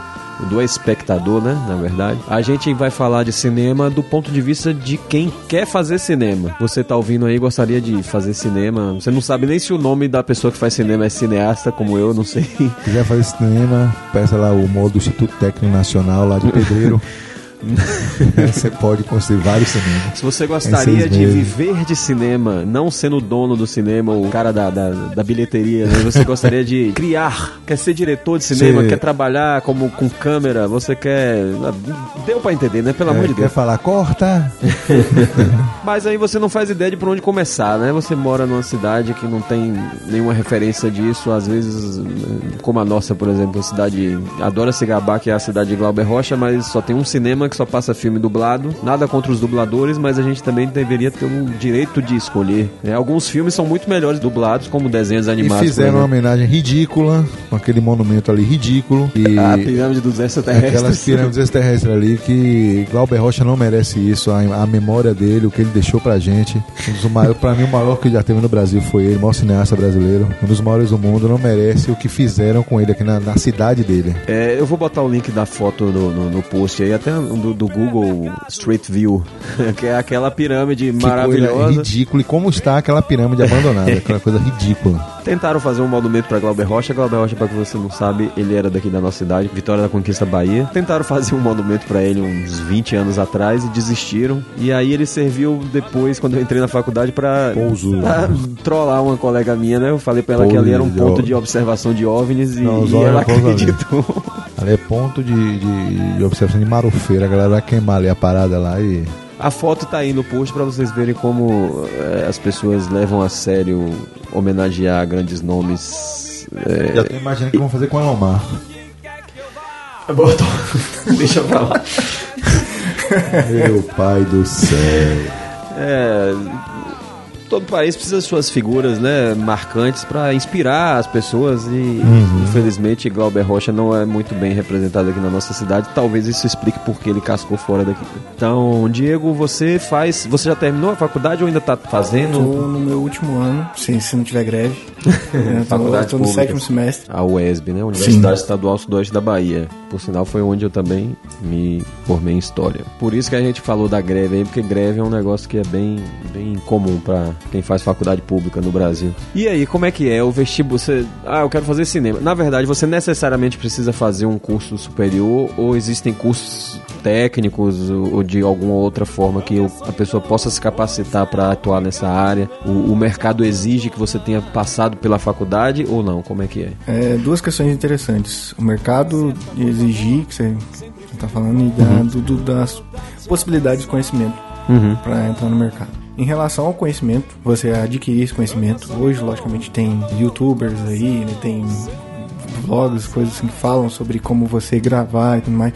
Do espectador, né? Na verdade. A gente vai falar de cinema do ponto de vista de quem quer fazer cinema. Você tá ouvindo aí, gostaria de fazer cinema. Você não sabe nem se o nome da pessoa que faz cinema é cineasta, como eu, não sei. quiser fazer cinema, peça lá o modo do Instituto Técnico Nacional lá de Pedreiro. (laughs) (laughs) Você pode construir vários cinemas. Se você gostaria seis de viver de cinema, não sendo o dono do cinema, o cara da, da, da bilheteria, né? você gostaria de (laughs) criar, quer ser diretor de cinema, Você- quer trabalhar como com câmera, você quer. Deu pra entender, né? Pelo amor É, de quer Deus. falar, corta? (laughs) Mas aí você não faz ideia de por onde começar, né? Você mora numa cidade que não tem nenhuma referência disso, às vezes, como a nossa, por exemplo, a cidade adora se gabar que é a cidade de Glauber Rocha, mas só tem um cinema que só passa filme dublado. Nada contra os dubladores, mas a gente também deveria ter um direito de escolher. né? Alguns filmes são muito melhores dublados, como desenhos E animados. por fizeram uma homenagem ridícula, com aquele monumento ali ridículo. E (laughs) A pirâmide dos aquelas extraterrestres. pirâmides extraterrestres ali que Glauber Rocha não merece isso, a, a memória dele, o que ele deixou pra gente. Um dos maiores, pra mim, o maior que já teve no Brasil foi ele, o maior cineasta brasileiro. Um dos maiores do mundo, não merece o que fizeram com ele aqui na, na cidade dele. É, eu vou botar o link da foto no, no, no post aí, até do, do Google Street View, (laughs) que é aquela pirâmide Que coisa maravilhosa. ridícula. E como está aquela pirâmide abandonada, (laughs) aquela coisa ridícula. Tentaram fazer um monumento pra Glauber Rocha. Glauber Rocha, pra que você não sabe, ele era daqui da nossa cidade, Vitória da Conquista, Bahia. Tentaram fazer um monumento pra ele uns 20 anos atrás e desistiram. E aí ele serviu depois, quando eu entrei na faculdade, pra trollar uma colega minha, né? Eu falei pra ela que Pouso ali era um de ponto ó- de observação de OVNIs e, Não, e ela ali. acreditou. Ali é ponto de, de, de observação de marofeira. A galera vai queimar ali a parada lá e. A foto tá aí no post pra vocês verem como eh, as pessoas levam a sério homenagear grandes nomes. eh, Já tô imaginando o que vão fazer com o Elomar. Botou. Deixa pra lá. Meu pai do céu. É, todo país precisa de suas figuras, né, marcantes para inspirar as pessoas e infelizmente Glauber Rocha não é muito bem representado aqui na nossa cidade. Talvez isso explique por que ele cascou fora daqui. Então, Diego, você faz, você já terminou a faculdade ou ainda tá Tô fazendo no meu último ano, se, se não tiver greve. (laughs) Eu tô, Faculdade eu tô no pública. sétimo semestre. a UESB, né, Universidade Estadual Sudoeste da Bahia. Por sinal, foi onde eu também me formei em história. Por isso que a gente falou da greve aí, porque greve é um negócio que é bem, bem comum para quem faz faculdade pública no Brasil. E aí, como é que é o vestibular? Você, ah, eu quero fazer cinema. Na verdade, você necessariamente precisa fazer um curso superior ou existem cursos técnicos ou de alguma outra forma que a pessoa possa se capacitar para atuar nessa área? O, o mercado exige que você tenha passado pela faculdade ou não? Como é que é? É, duas questões interessantes. O mercado exigir, que você está falando, e da, do- do- das possibilidades de conhecimento Uhum. para entrar no mercado. Em relação ao conhecimento, você adquirir esse conhecimento. Hoje, logicamente, tem youtubers aí, né, tem vlogs, coisas assim que falam sobre como você gravar e tudo mais.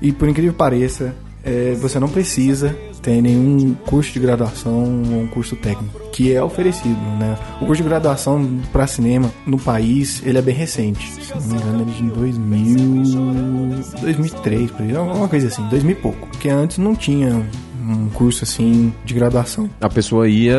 E por incrível que pareça, é, você não precisa ter nenhum curso de graduação ou um curso técnico, que é oferecido, né? O curso de graduação para cinema no país, ele é bem recente. Se não me engano, ele é de 2000, 2003, por aí, alguma coisa assim, 2000 e pouco. Porque antes não tinha um curso assim de graduação. A pessoa ia,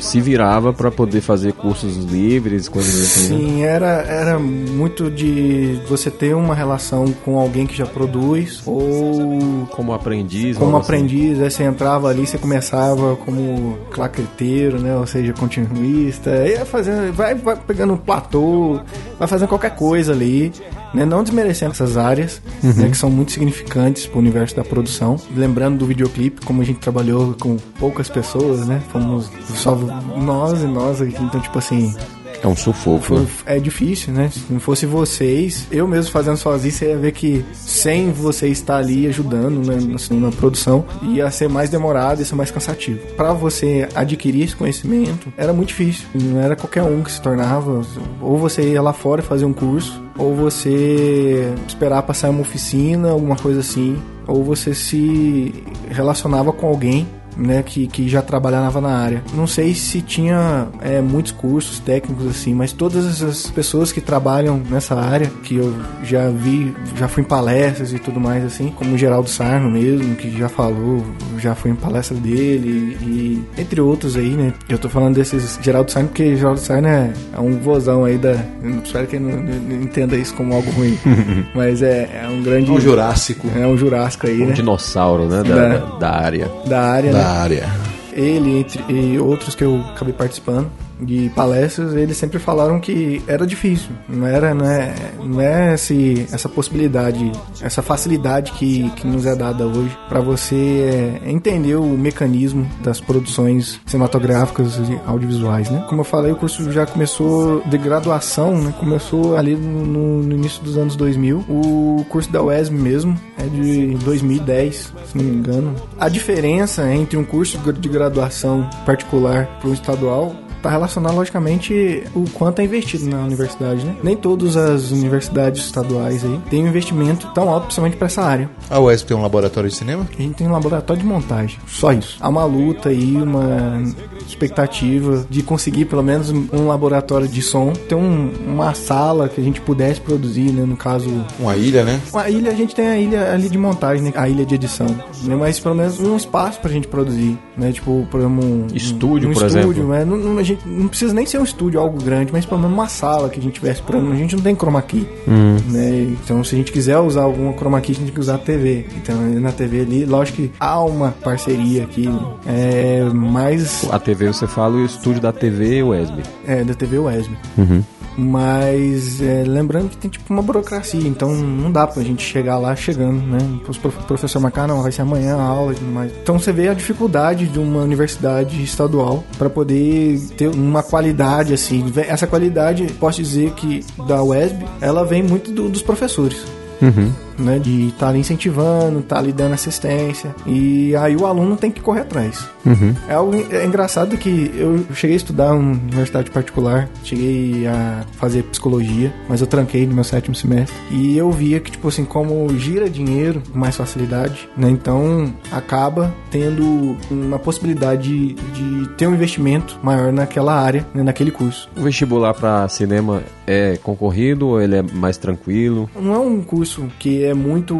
se virava para poder fazer cursos livres, coisas assim. né? Sim, era, era muito de você ter uma relação com alguém que já produz ou Como aprendiz. como assim. aprendiz, aí você entrava ali, você começava como claqueteiro, né? Ou seja, continuista, ia fazendo, vai, vai pegando um platô, vai fazendo qualquer coisa ali, né? Não desmerecendo essas áreas, né? Que são muito significantes para o universo da produção. Lembrando do videoclipe, como a gente trabalhou com poucas pessoas, né? Fomos só nós e nós aqui, então tipo assim, É um sufoco. É difícil, né? Se não fosse vocês, eu mesmo fazendo sozinho, você ia ver que sem você estar ali ajudando né, assim, na produção, ia ser mais demorado, ia ser mais cansativo. Pra você adquirir esse conhecimento, era muito difícil. Não era qualquer um que se tornava. Ou você ia lá fora fazer um curso, ou você esperar passar uma oficina, alguma coisa assim, ou você se relacionava com alguém né, que, que já trabalhava na área. Não sei se tinha é, muitos cursos técnicos assim, mas todas essas pessoas que trabalham nessa área, que eu já vi, já fui em palestras e tudo mais assim, como o Geraldo Sarno mesmo, que já falou, já fui em palestra dele e entre outros aí, né. Eu tô falando desses Geraldo Sarno porque Geraldo Sarno é, é um vozão aí da... Espero que ele não, não entenda isso como algo ruim, (laughs) mas é, é um grande... Um Jurássico É um Jurássico aí, Um né? dinossauro, né? Da, É. da área. Da área, da né? Área. ele entre, e outros que eu acabei participando de palestras, eles sempre falaram que era difícil, não era, não é, não é esse, essa possibilidade, essa facilidade que, que nos é dada hoje para você é, entender o mecanismo das produções cinematográficas e audiovisuais, né? Como eu falei, o curso já começou de graduação, né? Começou ali no, no início dos anos 2000. O curso da UESM mesmo é de 2010, se não me engano. A diferença entre um curso de graduação particular para o estadual está relacionado, logicamente, o quanto é investido na universidade, né? Nem todas as universidades estaduais aí têm um investimento tão alto, principalmente para essa área. A UESP tem um laboratório de cinema? A gente tem um laboratório de montagem, só isso. Há uma luta aí, uma expectativa de conseguir pelo menos um laboratório de som, ter um- uma sala que a gente pudesse produzir, né? No caso, Uma ilha, né? a ilha, a gente tem a ilha ali de montagem, né? A ilha de edição. Né? Mas pelo menos um espaço pra gente produzir, né? Tipo, por exemplo, um... Estúdio, um por estúdio, exemplo. né? Não, não- a gente não precisa nem ser um estúdio, algo grande, mas pelo menos uma sala que a gente tivesse pra... A gente não tem chroma key, Hum. né? Então, se a gente quiser usar alguma chroma key, a gente tem que usar a TV. Então, na TV ali, lógico que há uma parceria aqui, é... Mais... A TV, você fala o estúdio da TV UESB. É, da TV UESB. Uhum. Mas é, lembrando que tem tipo uma burocracia, então não dá pra gente chegar lá chegando, né? Prof- professor marcar, não, vai ser amanhã a aula e tudo mais. Então você vê a dificuldade de uma universidade estadual pra poder ter uma qualidade assim. Essa qualidade, posso dizer que da UESB, ela vem muito do- dos professores. Uhum. Né, de estar ali incentivando, estar ali dando assistência e aí o aluno tem que correr atrás. Uhum. É algo é engraçado que eu cheguei a estudar em universidade particular, cheguei a fazer psicologia, mas eu tranquei no meu sétimo semestre. E eu via que, tipo assim, como gira dinheiro com mais facilidade, né? Então acaba tendo uma possibilidade de, de ter um investimento maior naquela área, né? naquele curso. O vestibular pra cinema é concorrido ou ele é mais tranquilo? Não é um curso que é muito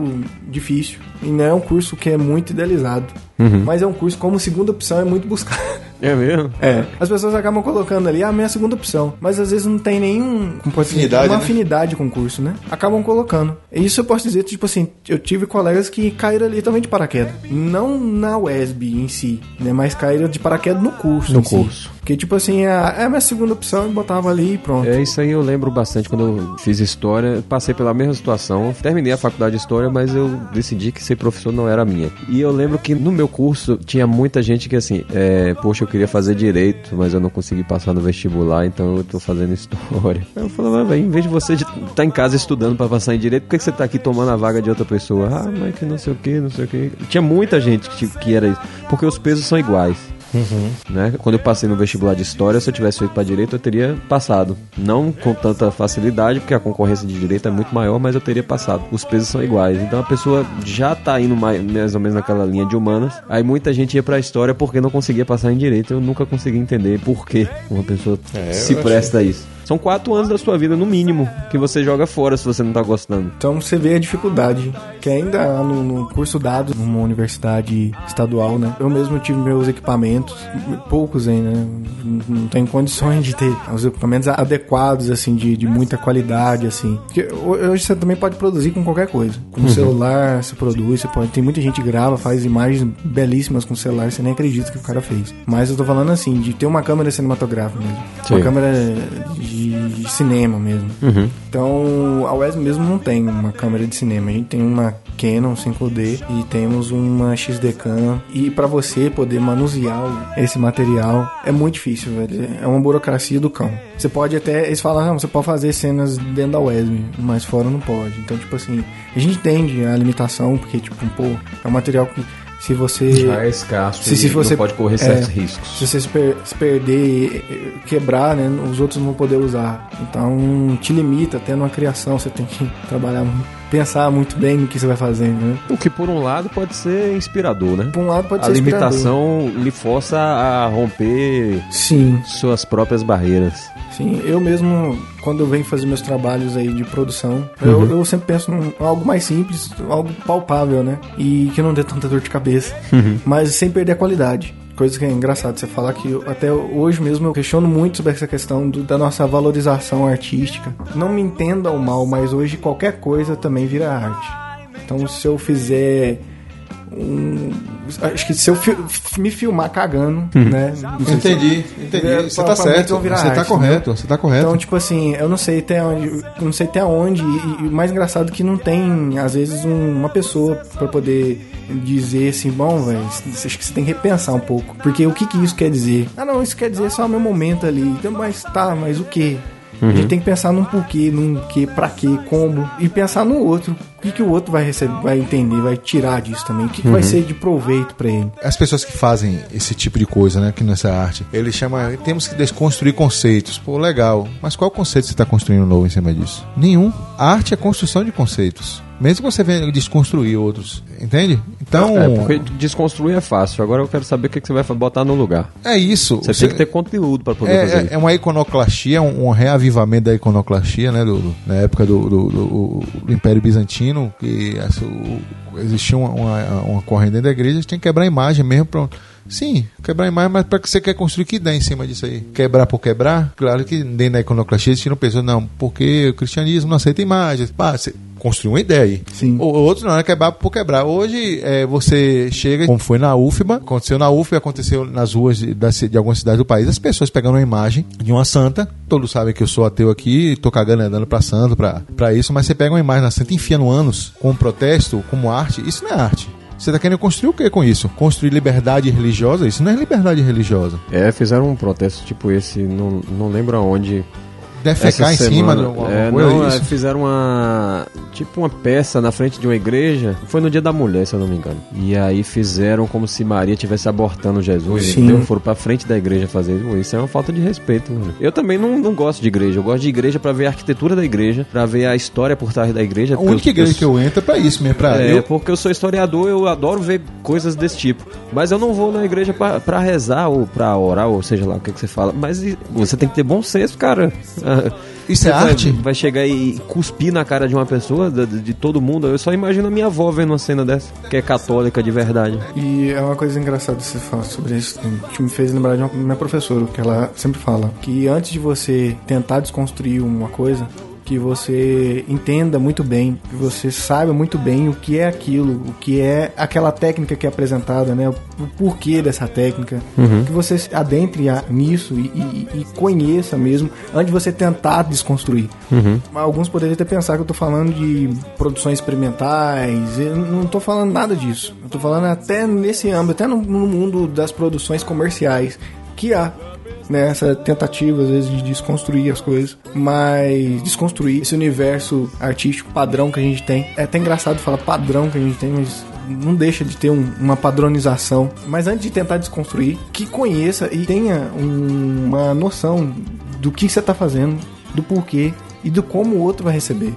difícil e não é um curso que é muito idealizado. Uhum. Mas é um curso como segunda opção é muito buscado. É mesmo? É. As pessoas acabam colocando ali "Ah, a minha segunda opção, mas às vezes não tem nenhum Afinidade, uma né? afinidade com o curso, né? Acabam colocando. E Isso eu posso dizer, tipo assim, eu tive colegas que caíram ali também de paraquedas. Não na UESB em si, né? Mas caíram de paraquedas no curso. No em si. curso. Porque, tipo assim, é a, é a minha segunda opção e botava ali e pronto. É isso aí eu lembro bastante quando eu fiz história, passei pela mesma situação, terminei a faculdade de história, mas eu decidi que ser professor não era a minha. E eu lembro que no meu curso tinha muita gente que assim, é, poxa, eu queria fazer direito, mas eu não consegui passar no vestibular, então eu tô fazendo história. Eu falava, velho, em vez de você estar tá em casa estudando pra passar em direito, por que, que você tá aqui tomando a vaga de outra pessoa? Ah, mas que não sei o que, não sei o que. Tinha muita gente que, que era isso, porque os pesos são iguais. Né? Quando eu passei no vestibular de história, se eu tivesse feito para direito, eu teria passado. Não com tanta facilidade, porque a concorrência de direito é muito maior, mas eu teria passado. Os pesos são iguais. Então a pessoa já tá indo mais, mais ou menos naquela linha de humanas. Aí muita gente ia pra história porque não conseguia passar em direito. Eu nunca consegui entender por que uma pessoa É, se presta a isso. São quatro anos da sua vida, no mínimo, que você joga fora se você não tá gostando. Então você vê a dificuldade que ainda no, no curso dado numa universidade estadual, né? Eu mesmo tive meus equipamentos, poucos ainda, né? Não- tenho condições de ter os equipamentos adequados, assim, de, de muita qualidade, assim. Porque ho- hoje você também pode produzir com qualquer coisa. Com o celular você produz, você pode. Tem muita gente que grava, faz imagens belíssimas com celular, você nem acredita que o cara fez. Mas eu tô falando assim, de ter uma câmera cinematográfica mesmo. Sim. Uma câmera de cinema mesmo. Uhum. Então, a UES mesmo não tem uma câmera de cinema. A gente tem uma Canon 5D e temos uma XD-Cam. E para você poder manusear esse material é muito difícil, velho. É uma burocracia do cão. Você pode até. Eles falam, não, você pode fazer cenas dentro da web, mas fora não pode. Então, tipo assim, a gente entende a limitação, porque, tipo, pô, é um material que se você Já é escasso Se- se você- pode correr é, certos riscos. se você se, per- se perder, quebrar, né, os outros não vão poder usar. Então, te limita até numa criação, você tem que (laughs) trabalhar, mu- pensar muito bem no que você vai fazer, né? O que por um lado pode ser inspirador, né? Por um lado pode A ser inspirador. limitação lhe força a romper Sim, suas próprias barreiras. sim. Eu mesmo, quando eu venho fazer meus trabalhos aí de produção, eu, eu sempre penso em algo mais simples, algo palpável, né? E que não dê tanta dor de cabeça, mas sem perder a qualidade. Coisa que é engraçado você falar que eu- até hoje mesmo eu questiono muito sobre essa questão do- da nossa valorização artística. Não me entenda o mal, mas hoje qualquer coisa também vira arte. Então se eu fizer um. Acho que se eu fi- me filmar cagando, né? não sei se- Entendi, entendi. É, Você tá certo. Você tá arte, correto, você tá correto. Então, tipo assim, eu não sei até onde. eu Não sei até onde. E, e o mais engraçado é que não tem, às vezes, um- uma pessoa pra poder dizer assim, bom, velho, acho que você tem que repensar um pouco. Porque o que, que isso quer dizer? Ah, não, isso quer dizer só o meu momento ali. Então, mas tá, mas o quê? A gente tem que pensar num porquê, num que, pra quê, como. E pensar no outro. O que, que o outro vai receber, vai entender, vai tirar disso também. O que, que vai ser de proveito pra ele. As pessoas que fazem esse tipo de coisa, né, aqui nessa arte, eles chamam, temos que desconstruir conceitos. Pô, legal. Mas qual conceito você está construindo novo em cima disso? Nenhum. A arte é construção de conceitos. Mesmo que você venha desconstruir outros, entende? Então, É, porque desconstruir é fácil. Agora eu quero saber o que que você vai botar no lugar. é isso. Você tem que ter conteúdo pra poder fazer É, é, isso. é uma iconoclastia, um, um reavivamento da iconoclastia, né? Do, do- na época do, do- do- do Império Bizantino, que essa- o- existia uma, uma, uma corrente dentro da igreja, tinha que quebrar a imagem mesmo. Pronto. Sim, quebrar a imagem, mas para que você quer construir que ideia em cima disso aí? Quebrar por quebrar? Claro que dentro da iconoclastia existiram pessoas, não, porque o cristianismo não aceita imagens. Pá, construiu uma ideia aí. Sim. O- Outros não, é quebrar por quebrar. Hoje é, você chega, como foi na UFBA, aconteceu na UFBA, aconteceu nas ruas de, de algumas cidades do país, as pessoas pegando uma imagem de uma santa, todos sabem que eu sou ateu aqui, tô cagando e andando pra santo, pra, pra isso, mas você pega uma imagem da santa e enfia no ânus, como protesto, como arte, isso não é arte. Você tá querendo construir o que com isso? Construir liberdade religiosa? Isso não é liberdade religiosa. É, fizeram um protesto tipo esse, não, não lembro aonde. Defecar em cima de alguma é, coisa, não, é, isso. fizeram uma tipo uma peça na frente de uma igreja. Foi no Dia da Mulher, se eu não me engano. E aí fizeram como se Maria estivesse abortando Jesus. Sim. Entendeu? Foram pra frente da igreja fazer isso. Isso é uma falta de respeito. Mano. Eu também não, não gosto de igreja. Eu gosto de igreja pra ver a arquitetura da igreja, pra ver a história por trás da igreja. A única eu- igreja eu- que eu entro é pra isso mesmo, pra é, eu porque eu sou historiador, eu adoro ver coisas desse tipo. Mas eu não vou na igreja pra, pra rezar ou pra orar, ou seja lá o que, que você fala. Mas você tem que ter bom senso, cara. (laughs) Isso é vai- arte? Vai chegar e cuspir na cara de uma pessoa, de, de todo mundo. Eu só imagino a minha avó vendo uma cena dessa, que é católica de verdade. E é uma coisa engraçada você falar sobre isso, que me fez lembrar de uma minha professora, que ela sempre fala que antes de você tentar desconstruir uma coisa, que você entenda muito bem, que você saiba muito bem o que é aquilo, o que é aquela técnica que é apresentada, né? O porquê dessa técnica, que você adentre nisso e, e- e conheça mesmo antes de você tentar desconstruir. Alguns poderiam até pensar que eu tô falando de produções experimentais, eu não tô falando nada disso. Eu tô falando até nesse âmbito, até no, no mundo das produções comerciais, que há né, essa tentativa às vezes de desconstruir as coisas, mas desconstruir esse universo artístico padrão que a gente tem. É até engraçado falar padrão que a gente tem, mas não deixa de ter um- uma padronização. Mas antes de tentar desconstruir, que conheça e tenha um- uma noção do que você está fazendo, do porquê e do como o outro vai receber.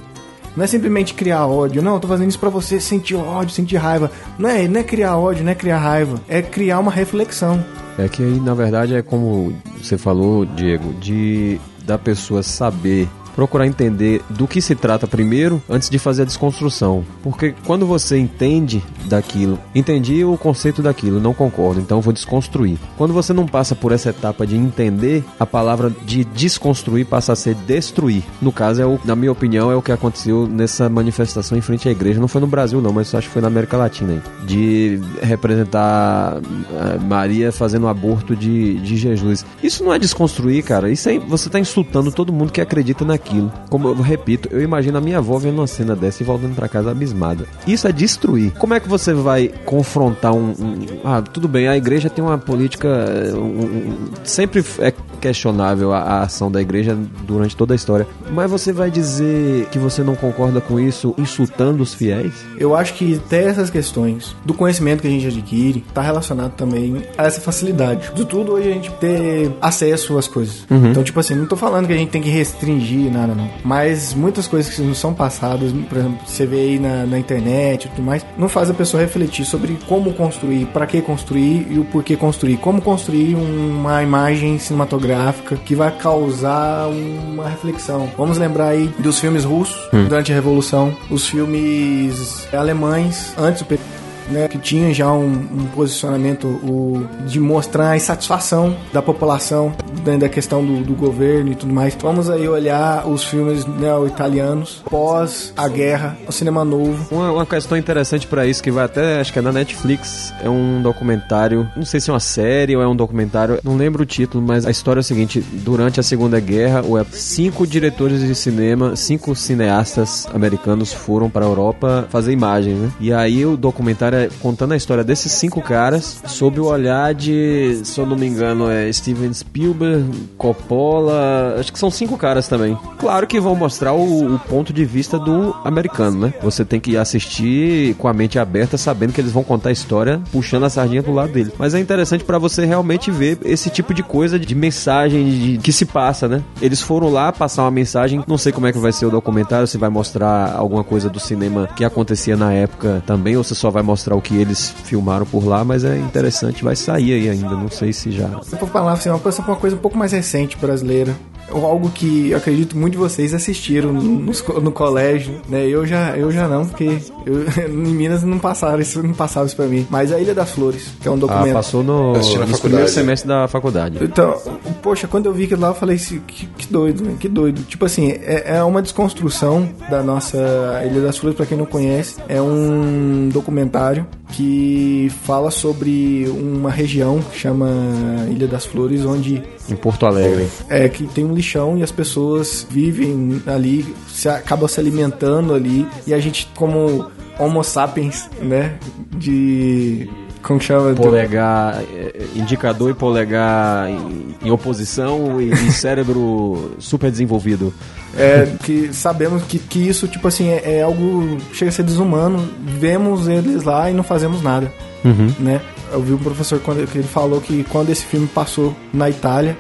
Não é simplesmente criar ódio, não, eu tô fazendo isso pra você sentir ódio, sentir raiva. Não é, não é criar ódio, não é criar raiva, é criar uma reflexão. É que aí, na verdade, é como você falou, Diego, de da pessoa saber procurar entender do que se trata primeiro antes de fazer a desconstrução. Porque quando você entende daquilo, entendi o conceito daquilo, não concordo, então vou desconstruir. Quando você não passa por essa etapa de entender, a palavra de desconstruir passa a ser destruir. No caso, é o, na minha opinião, é o que aconteceu nessa manifestação em frente à igreja. Não foi no Brasil, não, mas acho que foi na América Latina aí. De representar eh, Maria fazendo aborto de, de Jesus. Isso não é desconstruir, cara. Isso é, você tá insultando todo mundo que acredita naquilo aquilo. Como eu repito, eu imagino a minha avó vendo uma cena dessa e voltando para casa abismada. Isso é destruir. Como é que você vai confrontar um, um, ah, tudo bem, a igreja tem uma política um, sempre é questionável a, a, ação da igreja durante toda a história. Mas você vai dizer que você não concorda com isso insultando os fiéis? Eu acho que até essas questões do conhecimento que a gente adquire está relacionado também a essa facilidade. De tudo hoje a gente ter acesso às coisas. Uhum. Então, tipo assim, não tô falando que a gente tem que restringir nada, não. Mas muitas coisas que não são passadas, por exemplo, você vê aí na, na internet e tudo mais, não faz a pessoa refletir sobre como construir, para que construir e o porquê construir. Como construir uma imagem cinematográfica que vai causar uma reflexão. Vamos lembrar aí dos filmes russos hum. durante a Revolução, os filmes alemães antes do né, que tinha já um, um posicionamento o, de mostrar a insatisfação da população dentro da questão do, do, governo e tudo mais. Vamos aí olhar os filmes neo-italianos pós a guerra, o cinema novo. Uma, uma questão interessante para isso que vai até, acho que é na Netflix, é um documentário, não sei se é uma série ou é um documentário, não lembro o título, mas a história é a seguinte: durante a Segunda Guerra, cinco diretores de cinema, cinco cineastas americanos foram para a Europa fazer imagens, né? E aí o documentário é contando a história desses cinco caras sob o olhar de, se eu não me engano, é Steven Spielberg, Coppola, acho que são cinco caras também. Claro que vão mostrar o, o ponto de vista do americano, né? Você tem que assistir com a mente aberta, sabendo que eles vão contar a história puxando a sardinha pro lado dele. Mas é interessante para você realmente ver esse tipo de coisa de mensagem de, que se passa, né? Eles foram lá passar uma mensagem, não sei como é que vai ser o documentário, se vai mostrar alguma coisa do cinema que acontecia na época também, ou se só vai mostrar mostrar o que eles filmaram por lá, mas é interessante, vai sair aí ainda, não sei se já. Eu vou falar assim, uma coisa, uma coisa um pouco mais recente brasileira, algo que eu acredito muito de vocês assistiram no, no, colégio, né? Eu já, eu já não, porque eu, (laughs) em Minas não passaram isso, não passava isso pra mim. Mas a Ilha das Flores, que é um ah, documento. Ah, passou no, no primeiro semestre da faculdade. Então, poxa, quando eu vi aquilo lá, eu falei assim, que, que doido, né? que doido. Tipo assim, é, é uma desconstrução da nossa Ilha das Flores, pra quem não conhece. É um documentário que fala sobre uma região que chama Ilha das Flores, onde em Porto Alegre. É que tem um lixão e as pessoas vivem ali, se acabam se alimentando ali e a gente como Homo sapiens, né, de como chama? Polegar, é, indicador e polegar em, em oposição e, e cérebro super desenvolvido. É, que sabemos que, que isso, tipo assim, é, é, algo chega a ser desumano. Vemos eles lá e não fazemos nada, uhum. né? Eu vi um professor quando que ele falou que quando esse filme passou na Itália,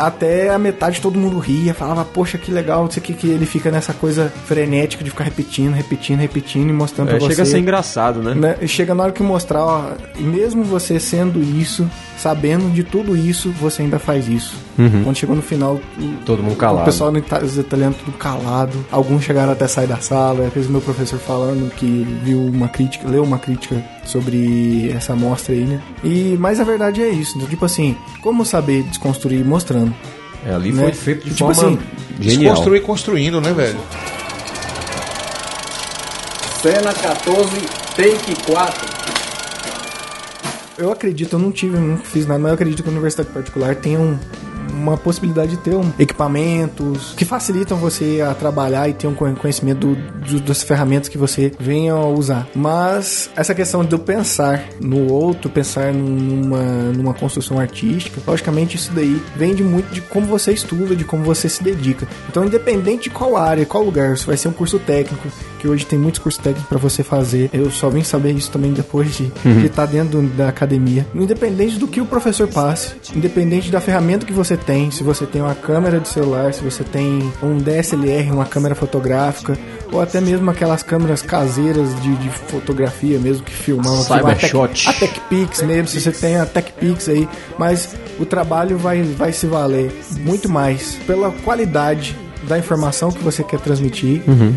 até a metade todo mundo ria, falava, poxa, que legal, não sei o que, que ele fica nessa coisa frenética de ficar repetindo, repetindo, repetindo e mostrando é, pra chega você. Chega a ser engraçado, né? né? Chega na hora que mostrar, ó, mesmo você sendo isso, sabendo de tudo isso, você ainda faz isso. Uhum. Quando chegou no final, todo mundo calado. O pessoal os italianos tudo calado. Alguns chegaram até sair da sala. Fez o meu professor falando que viu uma crítica, leu uma crítica sobre essa amostra aí, né? E mas a verdade é isso, né? tipo assim, como saber desconstruir mostrando. É, ali né? foi feito de tipo forma assim, genial. Desconstruir construindo, né, velho? Cena 14, take 4 eu acredito, eu não tive, não fiz nada, mas eu acredito que a universidade particular tem um, uma possibilidade de ter um, equipamentos que facilitam você a trabalhar e ter um conhecimento do, do, das ferramentas que você venha a usar. Mas essa questão de eu pensar no outro, pensar numa, numa construção artística, logicamente isso daí vem de muito de como você estuda, de como você se dedica. Então, independente de qual área, qual lugar, se vai ser um curso técnico, que hoje tem muitos cursos técnicos para você fazer. Eu só vim saber isso também depois de uhum. estar tá dentro da academia. Independente do que o professor passe, independente da ferramenta que você tem, se você tem uma câmera de celular, se você tem um DSLR, uma câmera fotográfica, ou até mesmo aquelas câmeras caseiras de, de fotografia mesmo que filmam. Cybershot. A, Tech, a TechPix mesmo, se você tem a TechPix aí, mas o trabalho vai, vai se valer muito mais pela qualidade da informação que você quer transmitir, uhum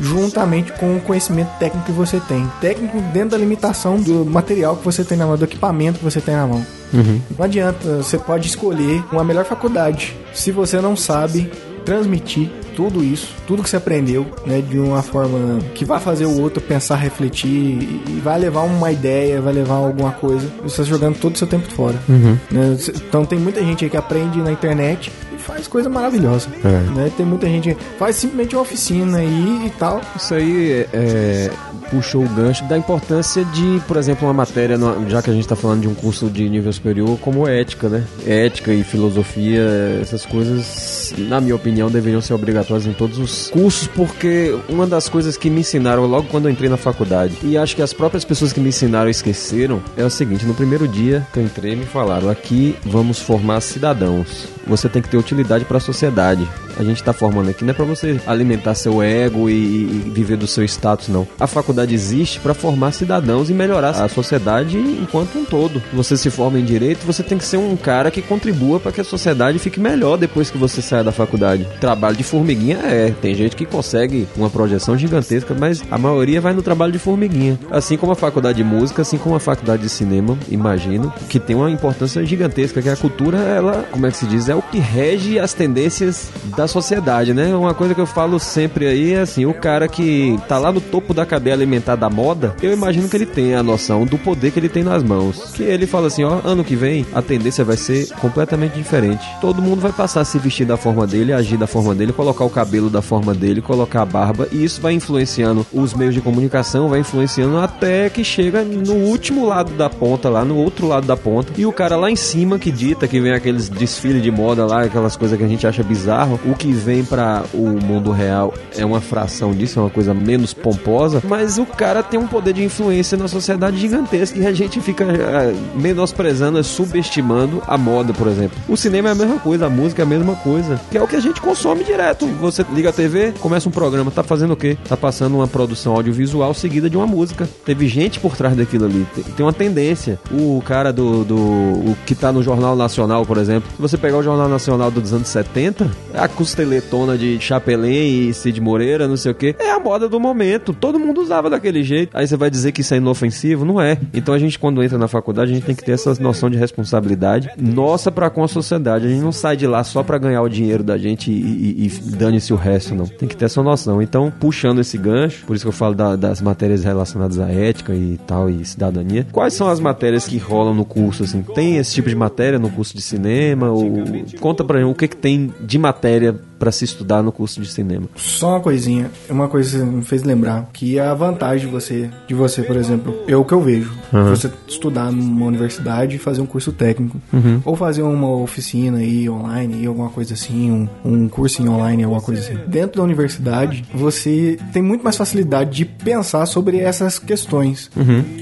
juntamente com o conhecimento técnico que você tem. Técnico dentro da limitação do material que você tem na mão, do equipamento que você tem na mão. Uhum. Não adianta, você pode escolher uma melhor faculdade. Se você não sabe transmitir tudo isso, tudo que você aprendeu, né, de uma forma que vai fazer o outro pensar, refletir e vai levar uma ideia, vai levar alguma coisa. Você está jogando todo o seu tempo fora. Uhum. Né? Então tem muita gente aí que aprende na internet faz coisa maravilhosa. É. Né? Tem muita gente que faz simplesmente uma oficina aí e tal. Isso aí é, puxou o gancho da importância de, por exemplo, uma matéria, já que a gente está falando de um curso de nível superior, como ética, né? Ética e filosofia, essas coisas, na minha opinião, deveriam ser obrigatórias em todos os cursos, porque uma das coisas que me ensinaram logo quando eu entrei na faculdade, e acho que as próprias pessoas que me ensinaram esqueceram, é o seguinte: no primeiro dia que eu entrei, me falaram, aqui vamos formar cidadãos. Você tem que ter utilidade para a sociedade. A gente está formando aqui não é para você alimentar seu ego e, e viver do seu status, não. A faculdade existe para formar cidadãos e melhorar a sociedade enquanto um todo. Você se forma em direito, você tem que ser um cara que contribua para que a sociedade fique melhor depois que você saia da faculdade. Trabalho de formiguinha é, tem gente que consegue uma projeção gigantesca, mas a maioria vai no trabalho de formiguinha. Assim como a faculdade de música, assim como a faculdade de cinema, imagino, que tem uma importância gigantesca, que a cultura, ela, como é que se diz, é o que rege as tendências da sociedade, né? Uma coisa que eu falo sempre aí é assim, o cara que tá lá no topo da cadeia alimentar da moda, eu imagino que ele tenha a noção do poder que ele tem nas mãos. Que ele fala assim, ó, ano que vem a tendência vai ser completamente diferente. Todo mundo vai passar a se vestir da forma dele, agir da forma dele, colocar o cabelo da forma dele, colocar a barba, e isso vai influenciando os meios de comunicação, vai influenciando até que chega no último lado da ponta, lá no outro lado da ponta, e o cara lá em cima que dita, que vem aqueles desfiles de moda lá, aquelas coisas que a gente acha bizarro, o que vem para o mundo real é uma fração disso, é uma coisa menos pomposa, mas o cara tem um poder de influência na sociedade gigantesca e a gente fica eh, menosprezando, subestimando a moda, por exemplo. O cinema é a mesma coisa, a música é a mesma coisa, que é o que a gente consome direto. Você liga a TV, começa um programa, tá fazendo o quê? Tá passando uma produção audiovisual seguida de uma música. Teve gente por trás daquilo ali, tem, uma tendência. O cara do, do o que tá no Jornal Nacional, por exemplo, se você pegar o Jornal Nacional dos anos 70, a costeletona de Chapelin e Cid Moreira, não sei o que, é a moda do momento. Todo mundo usava daquele jeito. Aí você vai dizer que isso é inofensivo? Não é. Então a gente, quando entra na faculdade, a gente tem que ter essa noção de responsabilidade nossa para com a sociedade. A gente não sai de lá só para ganhar o dinheiro da gente e, e, e dane-se o resto, não. Tem que ter essa noção. Então, puxando esse gancho, por isso que eu falo da- das matérias relacionadas à ética e tal, e cidadania. Quais são as matérias que rolam no curso, assim? Tem esse tipo de matéria no curso de cinema? Ou... Conta pra gente o que, que tem de matéria para se estudar no curso de cinema. Só uma coisinha, uma coisa que me fez lembrar, que é a vantagem de você, de você, por exemplo, é o que eu vejo. Você estudar numa universidade e fazer um curso técnico. Ou fazer uma oficina aí online, aí, alguma coisa assim, um, um curso em online, alguma coisa assim. Dentro da universidade, você tem muito mais facilidade de pensar sobre essas questões.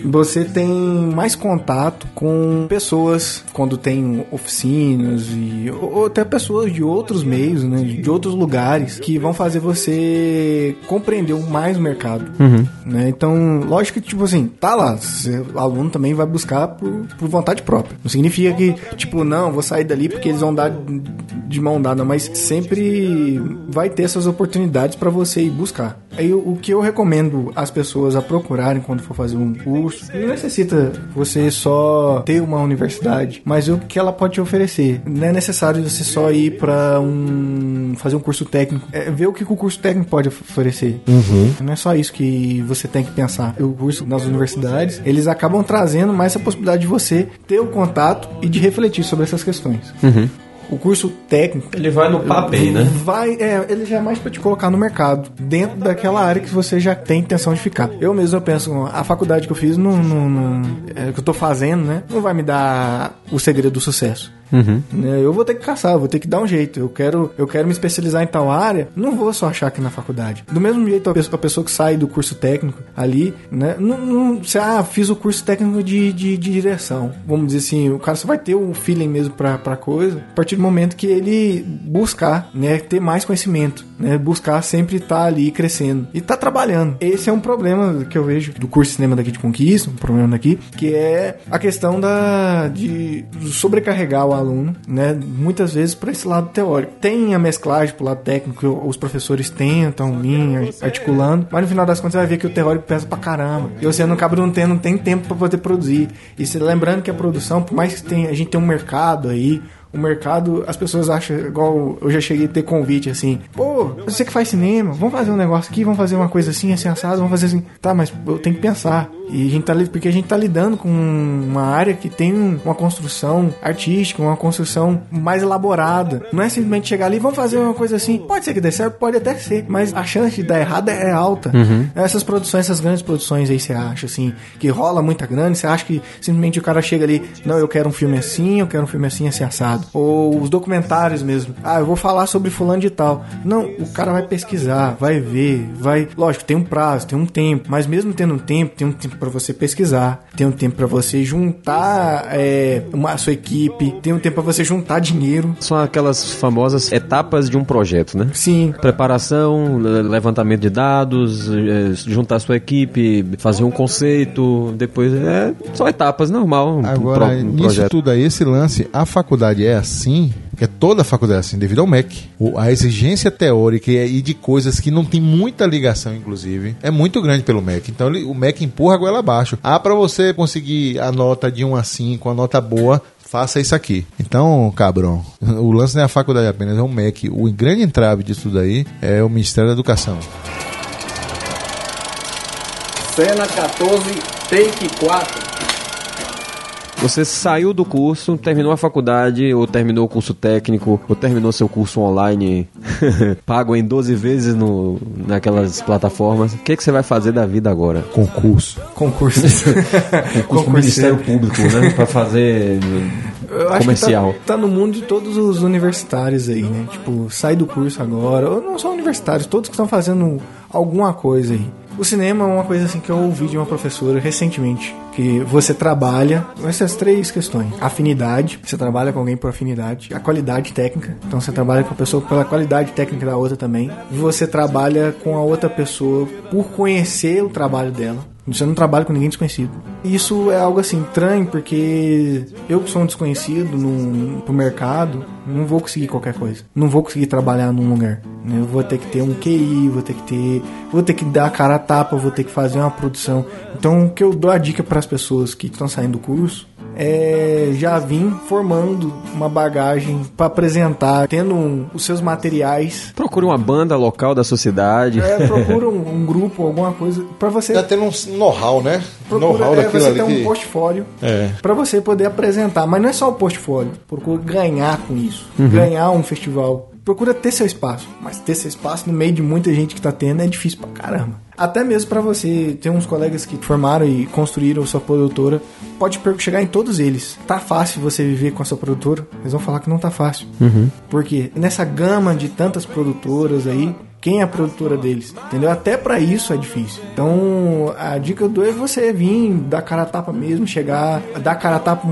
Você tem mais contato com pessoas quando tem oficinas e ou até pessoas de outros meios, né, de outros lugares que vão fazer você compreender mais o mercado, né? Então, lógico que tipo assim, tá lá, o aluno também vai buscar por, por vontade própria. Não significa que tipo, não, vou sair dali porque eles vão dar de mão dada, mas sempre vai ter essas oportunidades para você ir buscar. Aí o o que eu recomendo as pessoas a procurarem quando for fazer um curso, não necessita você só ter uma universidade, mas o que ela pode te oferecer. Não é necessário você só ir para um fazer um curso técnico, é ver o que o curso técnico pode oferecer. Não é só isso que você tem que pensar. O curso nas universidades, eles acabam trazendo mais essa possibilidade de você ter o contato e de refletir sobre essas questões. O curso técnico Ele vai no papel, né? Vai, é, ele já é mais pra te colocar no mercado, dentro daquela área que você já tem intenção de ficar. Eu mesmo eu penso, a faculdade que eu fiz, não, não, não- é, que eu tô fazendo, né, não vai me dar o segredo do sucesso. Né, Eu vou ter que caçar, vou ter que dar um jeito. Eu quero, eu quero me especializar em tal área, não vou só achar aqui na faculdade. Do mesmo jeito, a pessoa, que sai do curso técnico ali, né, não, não, ah, fiz o curso técnico de, de, de direção. Vamos dizer assim, o cara só vai ter o feeling mesmo pra, pra coisa a partir do momento que ele buscar, né, ter mais conhecimento, né, buscar sempre estar ali crescendo e tá trabalhando. Esse é um problema que eu vejo do curso de cinema daqui de Conquista, um problema daqui, que é a questão da de sobrecarregar o aluno, né, muitas vezes para esse lado teórico. Tem a mesclagem pro lado técnico, os professores tentam vir articulando, mas no final das contas você vai ver que o teórico pesa pra caramba. E você não acaba não tendo, não tem tempo para poder produzir. E se lembrando que a produção, por mais que tenha, a gente tenha um mercado aí, o mercado, as pessoas acham, igual eu já cheguei a ter convite assim, pô, você que faz cinema, vamos fazer um negócio aqui, vamos fazer uma coisa assim, assim, assado, vamos fazer assim. Tá, mas eu tenho que pensar. E a gente tá, porque a gente tá lidando com uma área que tem um- uma construção artística, uma construção mais elaborada. Não é simplesmente chegar ali, vamos fazer uma coisa assim. Pode ser que dê certo, pode até ser, mas a chance de dar errado é alta. Essas produções, essas grandes produções aí, você acha assim, que rola muita grana, você acha que simplesmente o cara chega ali, não, eu quero um filme assim, eu quero um filme assim, assim, assado. Ou os documentários mesmo. Ah, eu vou falar sobre fulano de tal. Não, o cara vai pesquisar, vai ver, vai. Lógico, tem um prazo, tem um tempo, mas mesmo tendo um tempo, tem um tempo pra você pesquisar, tem um tempo pra você juntar é, uma, a sua equipe, tem um tempo pra você juntar dinheiro. São aquelas famosas etapas de um projeto, né? Sim, Preparação, le- levantamento de dados, eh, juntar sua equipe, fazer um conceito, depois é só etapas normal. um Agora, pro- um nisso projeto. tudo aí, esse lance, a faculdade é assim, que é toda a faculdade é assim, devido ao MEC. A exigência teórica e de coisas que não tem muita ligação, inclusive, é muito grande pelo MEC. Então, ele- o MEC empurra a goela abaixo. Ah, para você conseguir a nota de 1 a 5, a nota boa, faça isso aqui. Então, cabrão, (laughs) o lance não é a faculdade apenas, é o MEC. O grande entrave disso tudo aí é o Ministério da Educação. Cena 14, take 4. Você saiu do curso, terminou a faculdade, ou terminou o curso técnico, ou terminou seu curso online, (laughs) pago em 12 vezes no, naquelas plataformas. O que, que você vai fazer da vida agora? Concurso. concurso. (laughs) Concurso do Ministério Público, né? Pra fazer Eu acho comercial. que tá, tá no mundo de todos os universitários aí, né? Tipo, sai do curso agora. Ou não só universitários, todos que estão fazendo alguma coisa aí. O cinema é uma coisa assim que eu ouvi de uma professora recentemente. Que você trabalha com essas três questões. Afinidade, você trabalha com alguém por afinidade. A qualidade técnica, então você trabalha com a pessoa pela qualidade técnica da outra também. E você trabalha com a outra pessoa por conhecer o trabalho dela. Você não trabalha com ninguém desconhecido. Isso é algo assim estranho, porque eu que sou um desconhecido no, pro mercado, não vou conseguir qualquer coisa. Não vou conseguir trabalhar num lugar. né? Eu vou ter que ter um QI, vou ter que ter. Vou ter que dar a cara a tapa, vou ter que fazer uma produção. Então o que eu dou a dica para as pessoas que estão saindo do curso é já vim formando uma bagagem para apresentar, tendo um- os seus materiais. Procure uma banda local da sua cidade. É, (laughs) procura um, um grupo, alguma coisa, para você Já tendo um know-how, né? Procura, know-how é, daquilo você ter um que- portfólio É. para você poder apresentar. Mas não é só o portfólio. Procura ganhar com isso. Ganhar um festival. Procura ter seu espaço. Mas ter seu espaço no meio de muita gente que tá tendo é difícil pra caramba. Até mesmo para você ter uns colegas que formaram e construíram sua produtora, pode chegar em todos eles. Tá fácil você viver com a sua produtora? Eles vão falar que não tá fácil. Porque nessa gama de tantas produtoras aí, quem é a produtora deles, entendeu? Até pra isso é difícil. Então, a dica dou é você vir, dar cara a tapa mesmo, chegar, dar cara a tapa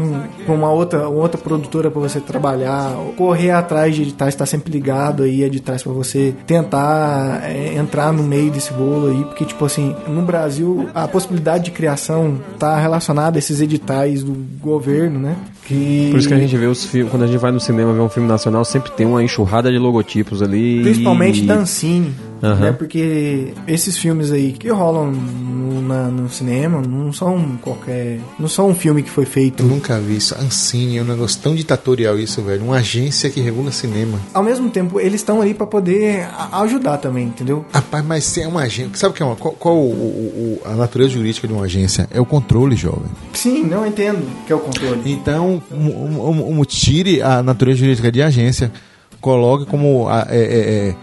pra uma outra, outra produtora pra você trabalhar, correr atrás de editais, estar sempre ligado aí, editais pra você tentar é, entrar no meio desse bolo aí, porque, tipo assim, no Brasil, a possibilidade de criação tá relacionada a esses editais do governo, né? Que... Por isso que a gente vê os filmes, quando a gente vai no cinema ver um filme nacional, sempre tem uma enxurrada de logotipos ali. Principalmente e... Dancine, Aham. né? Porque esses filmes aí que rolam no, na- no cinema não são qualquer. Não são um filme que foi feito. Eu nunca vi isso. Ancine é um negócio tão ditatorial isso, velho. Uma agência que regula cinema. Ao mesmo tempo, eles estão ali pra poder ajudar também, entendeu? Rapaz, mas se é uma agência. Sabe o que é uma. Qual, qual o- o- o- a natureza jurídica de uma agência? É o controle, jovem. Sim, não entendo que é o controle. Então, um, um- um- tire a natureza jurídica de agência, coloque como. a- é- é- é-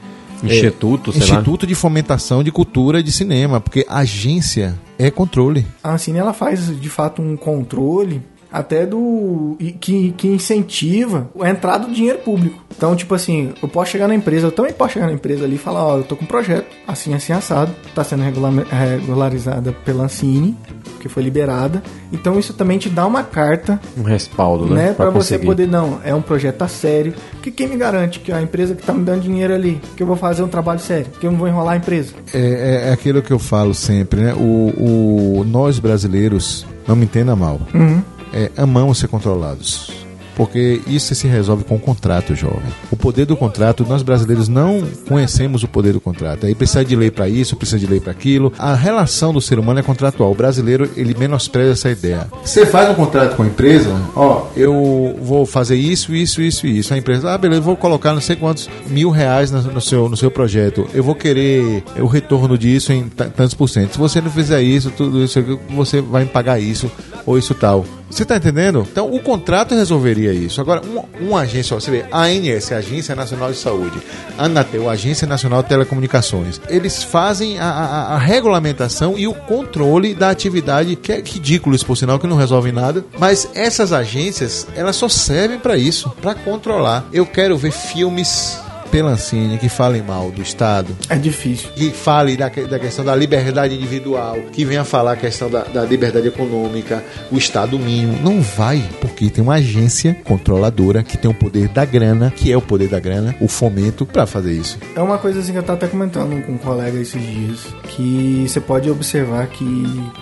Instituto, é, sei lá. Instituto de Fomentação de Cultura de Cinema, porque agência é controle. A Ancine ela faz de fato um controle até do que, que incentiva a entrada do dinheiro público. Então, tipo assim, eu posso chegar na empresa, eu também posso chegar na empresa ali e falar, ó, eu tô com um projeto, assim, assim, assado, tá sendo regular- regularizada pela Ancine, que foi liberada. Então, isso também te dá uma carta Um respaldo, né? né, para você poder não, é um projeto a sério. Que quem me garante que a empresa que tá me dando dinheiro ali, que eu vou fazer um trabalho sério, que eu não vou enrolar a empresa. É, é- é aquilo que eu falo sempre, né? O, o- nós brasileiros, não me entenda mal, Uhum. É, amamos ser controlados. Porque isso se resolve com o contrato, jovem. O poder do contrato, nós brasileiros não conhecemos o poder do contrato. Aí precisa de lei para isso, precisa de lei para aquilo. A relação do ser humano é contratual. O brasileiro, ele menospreza essa ideia. Você faz um contrato com a empresa, ó, eu vou fazer isso, isso, isso e isso. A empresa, ah, beleza, vou colocar não sei quantos mil reais no, seu, no seu projeto. Eu vou querer o retorno disso em tantos por cento. Se você não fizer isso, tudo isso, você vai me pagar isso ou isso tal. Você está entendendo? Então, o contrato resolveria isso. Agora, uma, uma agência, você vê, a ANS, a Agência Nacional de Saúde, a Anatel, a Agência Nacional de Telecomunicações, eles fazem a, a, a regulamentação e o controle da atividade, que é ridículo isso, por sinal, que não resolve nada. Mas essas agências, elas só servem para isso, para controlar. Eu quero ver filmes Pelancini que falem mal do Estado. É difícil. Que fale da, da questão da liberdade individual, que venha falar a questão da, da liberdade econômica, o Estado mínimo. Não vai, porque tem uma agência controladora que tem o poder da grana, que é o poder da grana, o fomento, para fazer isso. É uma coisa assim que eu tava até comentando com um colega esses dias, que você pode observar que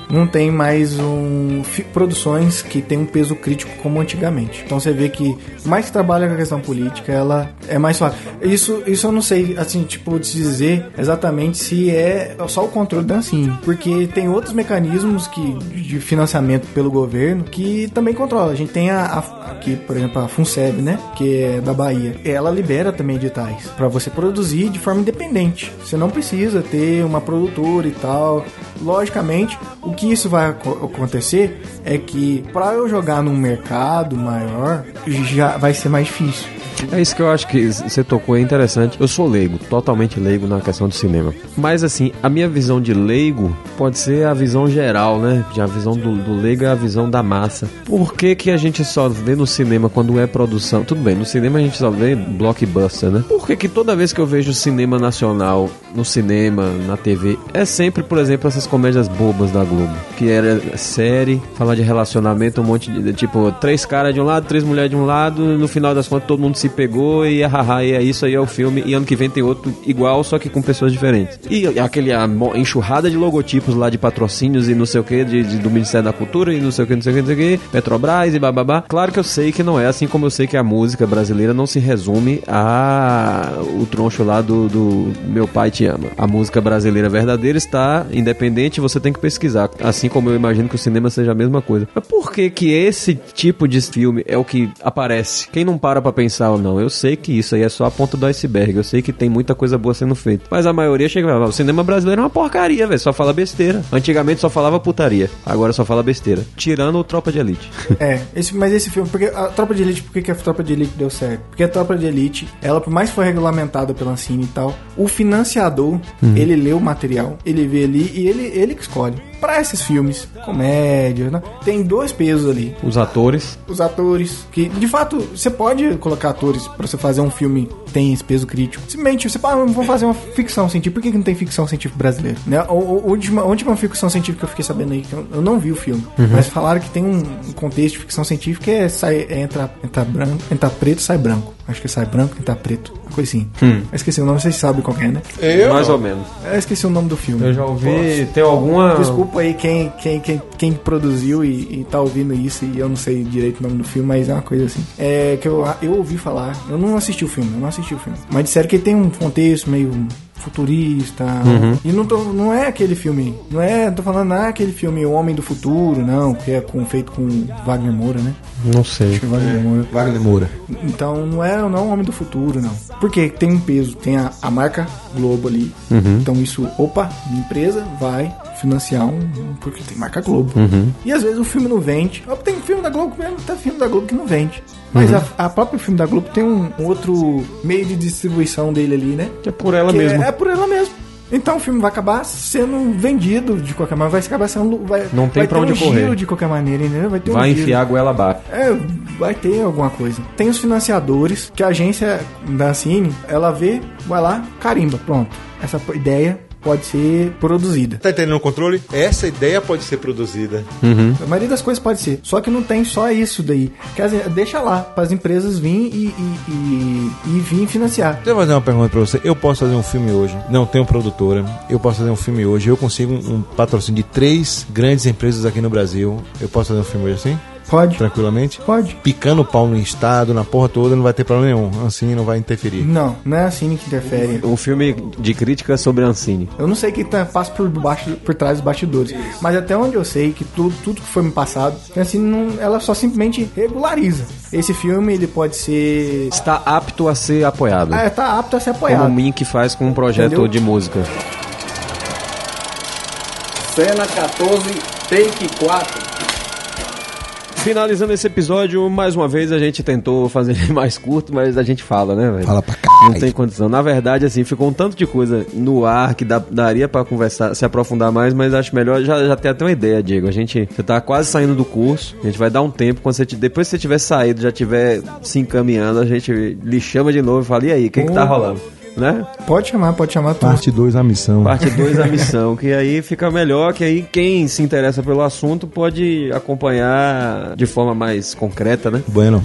não tem mais um produções que tem um peso crítico como antigamente. Então você vê que mais que trabalha com a questão política, ela é mais fácil. Isso, isso eu não sei, assim, tipo, dizer exatamente se é só o controle da porque tem outros mecanismos que, de financiamento pelo governo que também controla. A gente tem a, a aqui, por exemplo, a FUNSEB, né, que é da Bahia. Ela libera também editais para você produzir de forma independente. Você não precisa ter uma produtora e tal. Logicamente, o que isso vai acontecer é que para eu jogar num mercado maior já vai ser mais difícil. É isso que eu acho que você tocou, é interessante. Eu sou leigo, totalmente leigo na questão do cinema. Mas assim, a minha visão de leigo pode ser a visão geral, né? A visão do, do leigo é a visão da massa. Por que, que a gente só vê no cinema quando é produção? Tudo bem, no cinema a gente só vê blockbuster, né? Por que, que toda vez que eu vejo cinema nacional no cinema, na TV, é sempre, por exemplo, essas comédias bobas da Globo? Que era série, falar de relacionamento, um monte de. Tipo, três caras de um lado, três mulheres de um lado, no final das contas todo mundo se se pegou e hahaha, e é isso aí é o filme. E ano que vem tem outro igual, só que com pessoas diferentes. E aquele a enxurrada de logotipos lá de patrocínios e não sei o que, de, de, do Ministério da Cultura e não sei o que, não sei o que, não sei o que, Petrobras e bababá. Claro que eu sei que não é assim como eu sei que a música brasileira não se resume a o troncho lá do, do Meu Pai Te Ama. A música brasileira verdadeira está independente, você tem que pesquisar. Assim como eu imagino que o cinema seja a mesma coisa. Mas por que que esse tipo de filme é o que aparece? Quem não para pra pensar, não. Eu sei que isso aí é só a ponta do iceberg. Eu sei que tem muita coisa boa sendo feita. Mas a maioria chega e fala: o cinema brasileiro é uma porcaria, velho. Só fala besteira. Antigamente só falava putaria. Agora só fala besteira. Tirando o Tropa de Elite. (laughs) É, esse, mas esse filme, porque a Tropa de Elite, por que, que a Tropa de Elite deu certo? Porque a Tropa de Elite, ela, por mais que foi regulamentada pela Ancine e tal, o financiador, uhum. ele lê o material, ele vê ali e ele, ele que escolhe para esses filmes, comédia, né? tem dois pesos ali. Os atores. Os atores, que de fato você pode colocar atores para você fazer um filme tem esse peso crítico. Simplesmente você fala, ah, vamos fazer uma ficção científica. Por que, que não tem ficção científica brasileira? Né? A, última, a última ficção científica que eu fiquei sabendo aí, que eu, eu não vi o filme, uhum. mas falaram que tem um, um, contexto de ficção científica que é, sai, é entra, entra branco, entra preto, sai branco. Acho que sai branco, entra preto, uma coisa assim. Hum. Eu esqueci o nome, vocês sabem qual é, né? Eu? Mais ou menos. Eu esqueci o nome do filme. Eu já ouvi. Posso. Tem alguma. Desculpa aí quem, quem, quem, quem produziu e, e tá ouvindo isso e eu não sei direito o nome do filme, mas é uma coisa assim. É que eu, eu ouvi falar. Eu não assisti o filme, eu não assisti o filme. Mas disseram que tem um contexto meio futurista. Uhum. E não, tô, não é aquele filme. Não é. Tô falando, não é aquele filme O Homem do Futuro, não, que é com, feito com Wagner Moura, né? Não sei. Acho que é Wagner é. Moura. Wagner Moura. Então não é, não é o Homem do Futuro, não. Porque tem um peso, tem a, a marca Globo ali. Uhum. Então isso, opa, empresa vai financiar um. Porque tem marca Globo. Uhum. E às vezes o filme não vende. Tem filme da Globo mesmo, tem filme da Globo que não vende. Mas uhum. a, a própria filme da Globo tem um, um, outro meio de distribuição dele ali, né? Que é por ela mesmo. É, é por ela mesmo. Então o filme vai acabar sendo vendido de qualquer maneira, vai acabar sendo. Vai, não tem vai pra onde um correr. de qualquer maneira, entendeu? Vai ter Vai um enfiar a goela abaixo. É, vai ter alguma coisa. Tem os financiadores, que a agência da Cine, ela vê, vai lá, carimba, pronto. Essa ideia pode ser produzida. Tá entendendo o controle? Essa ideia pode ser produzida. Uhum. A maioria das coisas pode ser. Só que não tem só isso daí. Quer dizer, deixa lá, para as empresas virem e, e, e, e vir financiar. Deixa eu fazer uma pergunta para você. Eu posso fazer um filme hoje, não tenho produtora, eu posso fazer um filme hoje, eu consigo um, um patrocínio de três grandes empresas aqui no Brasil. Eu posso fazer um filme hoje assim? Pode. Tranquilamente? Pode. Picando o pau no estado, na porra toda, não vai ter problema nenhum. Assim não vai interferir. Não, não é assim que interfere. Um filme de crítica sobre Ancine. Eu não sei o que tá, passa por, baixo, por trás dos bastidores. Mas até onde eu sei que tudo, tudo que foi me passado, assim, não, ela só simplesmente regulariza. Esse filme, ele pode ser. Está apto a ser apoiado. Ah, tá apto a ser Como o apoiado. Mink faz com um projeto Entendeu? de música. Cena 14, take 4. Finalizando esse episódio, mais uma vez a gente tentou fazer ele (laughs) mais curto, mas a gente fala, né, velho? Fala pra Não cá. tem condição. Na verdade, assim, ficou um tanto de coisa no ar que dá- daria pra conversar, se aprofundar mais, mas acho melhor já, já ter até uma ideia, Diego. A gente você tá quase saindo do curso, a gente vai dar um tempo quando você depois que você tiver saído, já tiver se encaminhando, a gente lhe chama de novo e fala: "E aí, o que que tá rolando?" Né? Pode chamar, pode chamar tudo. Parte 2, a missão. Parte 2 a (laughs) missão, que aí fica melhor, que aí quem se interessa pelo assunto pode acompanhar de forma mais concreta, né? Bueno.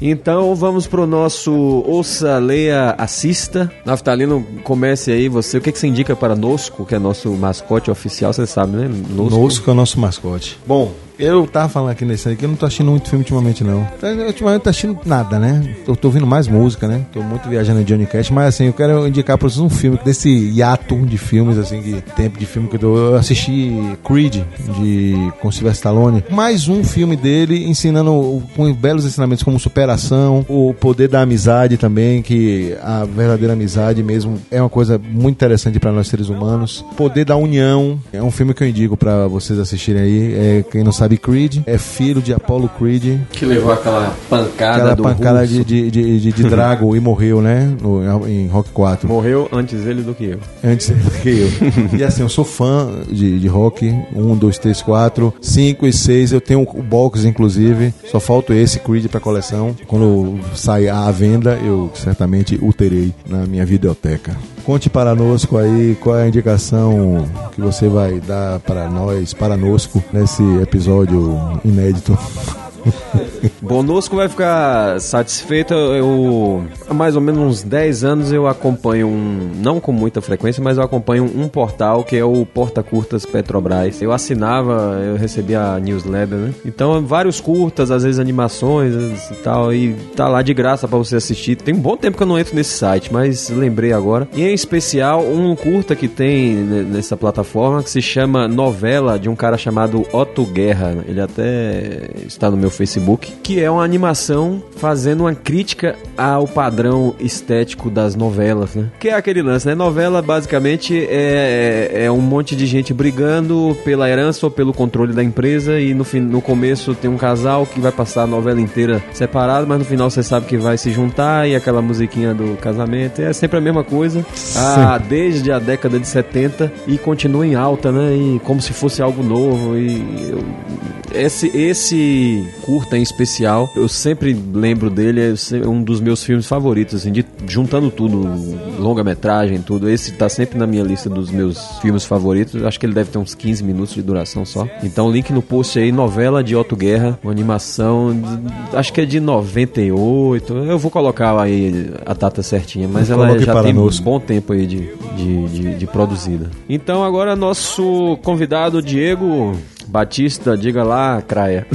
Então vamos pro nosso Ouça, Leia, Assista. Naftalino, comece aí você. O que, que você indica para Nosco, que é nosso mascote oficial, você sabe, né? Nosco é o nosso mascote. Bom, eu tava falando aqui nesse aí que eu não tô assistindo muito filme ultimamente, não. Eu, ultimamente tô assistindo nada, né? Eu tô ouvindo mais música, né? Tô muito viajando em Johnny Cash, mas assim, eu quero indicar pra vocês um filme, desse hiato de filmes, assim, que tempo de filme que eu tô. Eu assisti Creed, de, com Sylvester Stallone. Mais um filme dele ensinando com belos ensinamentos como superação, o poder da amizade também, que a verdadeira amizade mesmo é uma coisa muito interessante pra nós seres humanos. Poder da união é um filme que eu indico pra vocês assistirem aí. É, quem não sabe, Creed é filho de Apollo Creed, Que levou aquela pancada aquela do pancada russo. de, de, de, de, de (laughs) Drago e morreu, né? No, em Rock 4. Morreu antes ele do que eu. Antes que eu. (laughs) E assim, eu sou fã de, de rock. 1, 2, 3, 4, 5 e 6. Eu tenho o box, inclusive. Só falta esse Creed pra coleção. Quando sair à venda, eu certamente o terei na minha videoteca. Conte para nosco aí qual é a indicação que você vai dar para nós, para nosco, nesse episódio inédito. (laughs) Bonosco vai ficar satisfeito. Eu, há mais ou menos uns 10 anos, eu acompanho um, não com muita frequência, mas eu acompanho um portal que é o Porta Curtas Petrobras. Eu assinava, eu recebia a newsletter, né? Então, vários curtas, às vezes animações e tal, e tá lá de graça pra você assistir. Tem um bom tempo que eu não entro nesse site, mas lembrei agora. E em especial, um curta que tem ne- nessa plataforma que se chama Novela, de um cara chamado Otto Guerra. Ele até está no meu Facebook, que é uma animação fazendo uma crítica ao padrão estético das novelas, né? Que é aquele lance, né? Novela basicamente é, é um monte de gente brigando pela herança ou pelo controle da empresa e no, fim, no começo tem um casal que vai passar a novela inteira separado, mas no final você sabe que vai se juntar e aquela musiquinha do casamento é sempre a mesma coisa. Ah, desde a década de 70 e continua em alta, né? E como se fosse algo novo e esse, esse curta em especial, eu sempre lembro dele, é um dos meus filmes favoritos, assim, de, juntando tudo, longa-metragem, tudo. Esse tá sempre na minha lista dos meus filmes favoritos. Acho que ele deve ter uns 15 minutos de duração só. Então, link no post aí, novela de Otto Guerra, uma animação, de- acho que é de 98. Eu vou colocar aí a data certinha, mas ela já tem nós. um bom tempo aí de, de, de, de produzida. Então, agora nosso convidado, Diego Batista, diga lá, Craia.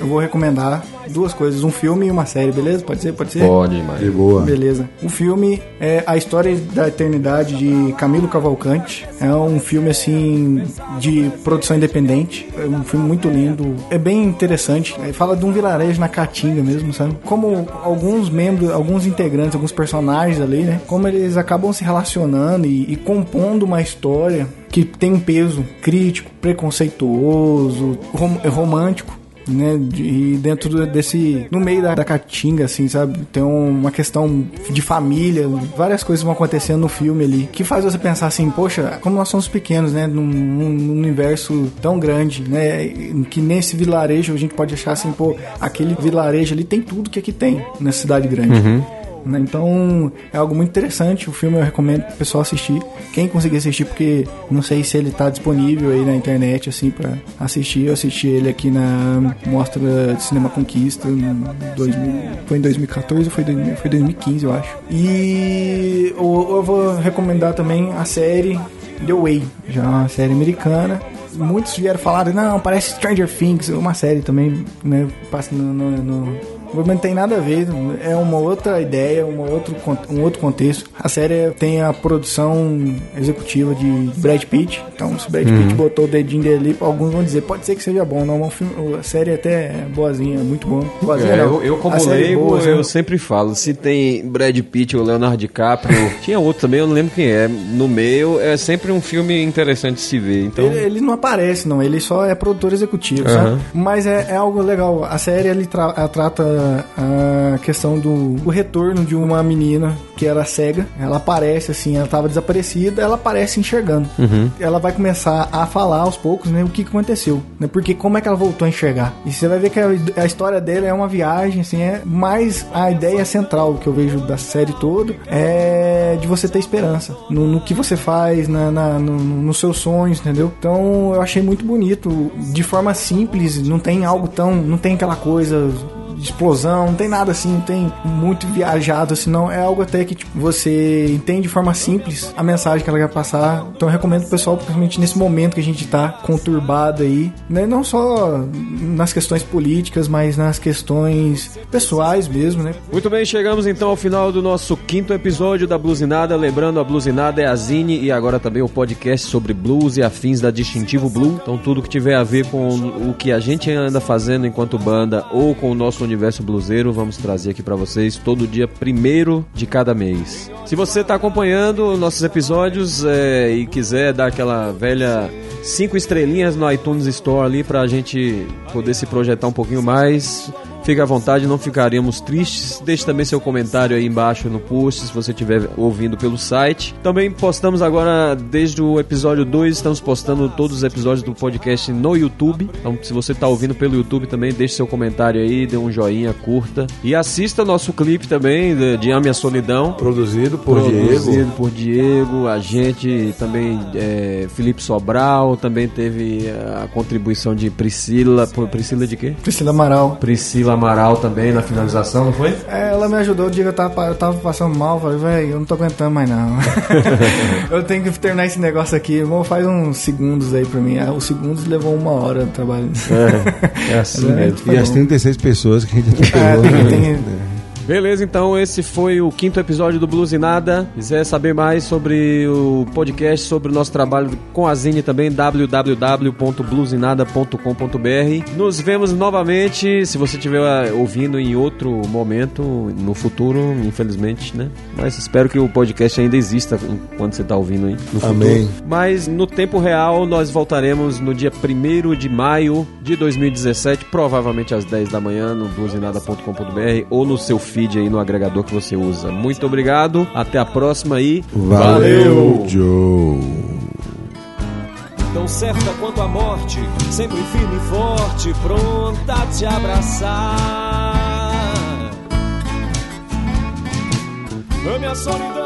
Eu vou recomendar duas coisas, um filme e uma série, beleza? Pode ser? Pode ser? Pode, mas. De boa. Beleza. O filme é A História da Eternidade de Camilo Cavalcante. É um filme assim de produção independente. É um filme muito lindo. É bem interessante. Ele fala de um vilarejo na Caatinga mesmo, sabe? Como alguns membros, alguns integrantes, alguns personagens ali, né? Como eles acabam se relacionando e, e compondo uma história que tem um peso crítico, preconceituoso, rom- romântico né? E dentro desse. No meio da, da caatinga, assim, sabe? Tem um- uma questão de família, várias coisas vão acontecendo no filme ali. Que faz você pensar assim, poxa, como nós somos pequenos, né? Num, num universo tão grande, né? Que nesse vilarejo a gente pode achar assim, pô, aquele vilarejo ali tem tudo que aqui tem nessa cidade grande. né? Então é algo muito interessante. O filme eu recomendo pro pessoal assistir. Quem conseguir assistir, porque não sei se ele tá disponível aí na internet assim para assistir. Eu assisti ele aqui na Mostra de Cinema Conquista. em 2000, foi em 2014 ou foi, 2000, foi 2015, eu acho. E eu, eu vou recomendar também a série The Way, já é uma série americana. muitos vieram falar, não, parece Stranger Things, uma série também, né? Passa no, no, no não tem nada a ver, é uma outra ideia, uma outro, um outro contexto. A série tem a produção executiva de Brad Pitt, então se Brad Pitt uhum. botou o dedinho dele ali, alguns vão dizer, pode ser que seja bom, não, filme, a série até é boazinha, é muito bom. Boazinha, é, eu, eu, como leigo, é eu sempre falo, se tem Brad Pitt ou Leonardo DiCaprio, (laughs) tinha outro também, eu não lembro quem é, no meio, é sempre um filme interessante de se ver. Então... Ele, ele não aparece, não, ele só é produtor executivo, uhum. sabe? Mas é, é, algo legal, a série ele tra trata a questão do, do retorno de uma menina que era cega. Ela aparece assim, ela estava desaparecida, ela aparece enxergando. Uhum. Ela vai começar a falar aos poucos, né, o que aconteceu, né? Porque como é que ela voltou a enxergar? E você vai ver que a, a história dela é uma viagem, assim, é mais a ideia central que eu vejo da série toda é de você ter esperança no, no que você faz, na, na no, nos seus sonhos, entendeu? Então eu achei muito bonito, de forma simples, não tem algo tão, não tem aquela coisa explosão, não tem nada assim, não tem muito viajado, assim, não. É algo até que tipo, você entende de forma simples a mensagem que ela quer passar. Então eu recomendo pro pessoal, principalmente nesse momento que a gente tá conturbado aí, né? Não só nas questões políticas, mas nas questões pessoais mesmo, né? Muito bem, chegamos então ao final do nosso quinto episódio da Bluesinada. Lembrando, a Bluesinada é a Zine e agora também o podcast sobre blues e afins da Distintivo Blue. Então tudo que tiver a ver com o que a gente anda fazendo enquanto banda ou com o nosso universo bluseiro, vamos trazer aqui para vocês todo dia primeiro de cada mês. Se você está acompanhando nossos episódios é, e quiser dar aquela velha cinco estrelinhas no iTunes Store ali para a gente poder se projetar um pouquinho mais, Fique à vontade, não ficaríamos tristes. Deixe também seu comentário aí embaixo no post, se você estiver ouvindo pelo site. Também postamos agora, desde o episódio 2, estamos postando todos os episódios do podcast no YouTube. Então, se você está ouvindo pelo YouTube também, deixe seu comentário aí, dê um joinha, curta. E assista nosso clipe também, de, de Ame a Solidão. Produzido por Produzido Diego. Produzido por Diego. A gente também, é, Felipe Sobral, também teve a contribuição de Priscila. Priscila de quê? Priscila Amaral. Priscila Amaral também na finalização, não foi? É, ela me ajudou, o dia que eu tava, eu tava passando mal, falei, velho, eu não tô aguentando mais não. (laughs) (laughs) eu tenho que terminar esse negócio aqui, irmão, faz uns segundos aí pra mim. Ah, os segundos levou uma hora de trabalho. É, é assim (laughs) é, mesmo. E as 36 pessoas que a gente atropelou. É, tem, né? tem, Beleza, então esse foi o quinto episódio do Blues e Nada. Quiser saber mais sobre o podcast, sobre o nosso trabalho com a Zine também, www.bluesinada.com.br. Nos vemos novamente, se você estiver ah, ouvindo em outro momento, no futuro, infelizmente, né? Mas espero que o podcast ainda exista enquanto você está ouvindo aí no Amém. futuro. Mas no tempo real, nós voltaremos no dia 1 de maio de 2017, provavelmente às 10 da manhã, no bluesinada.com.br ou no seu feed aí no agregador que você usa. Muito obrigado, até a próxima e valeu, Joe. Tão certa quanto a morte, sempre firme e forte, pronta a te abraçar. Ame a solidão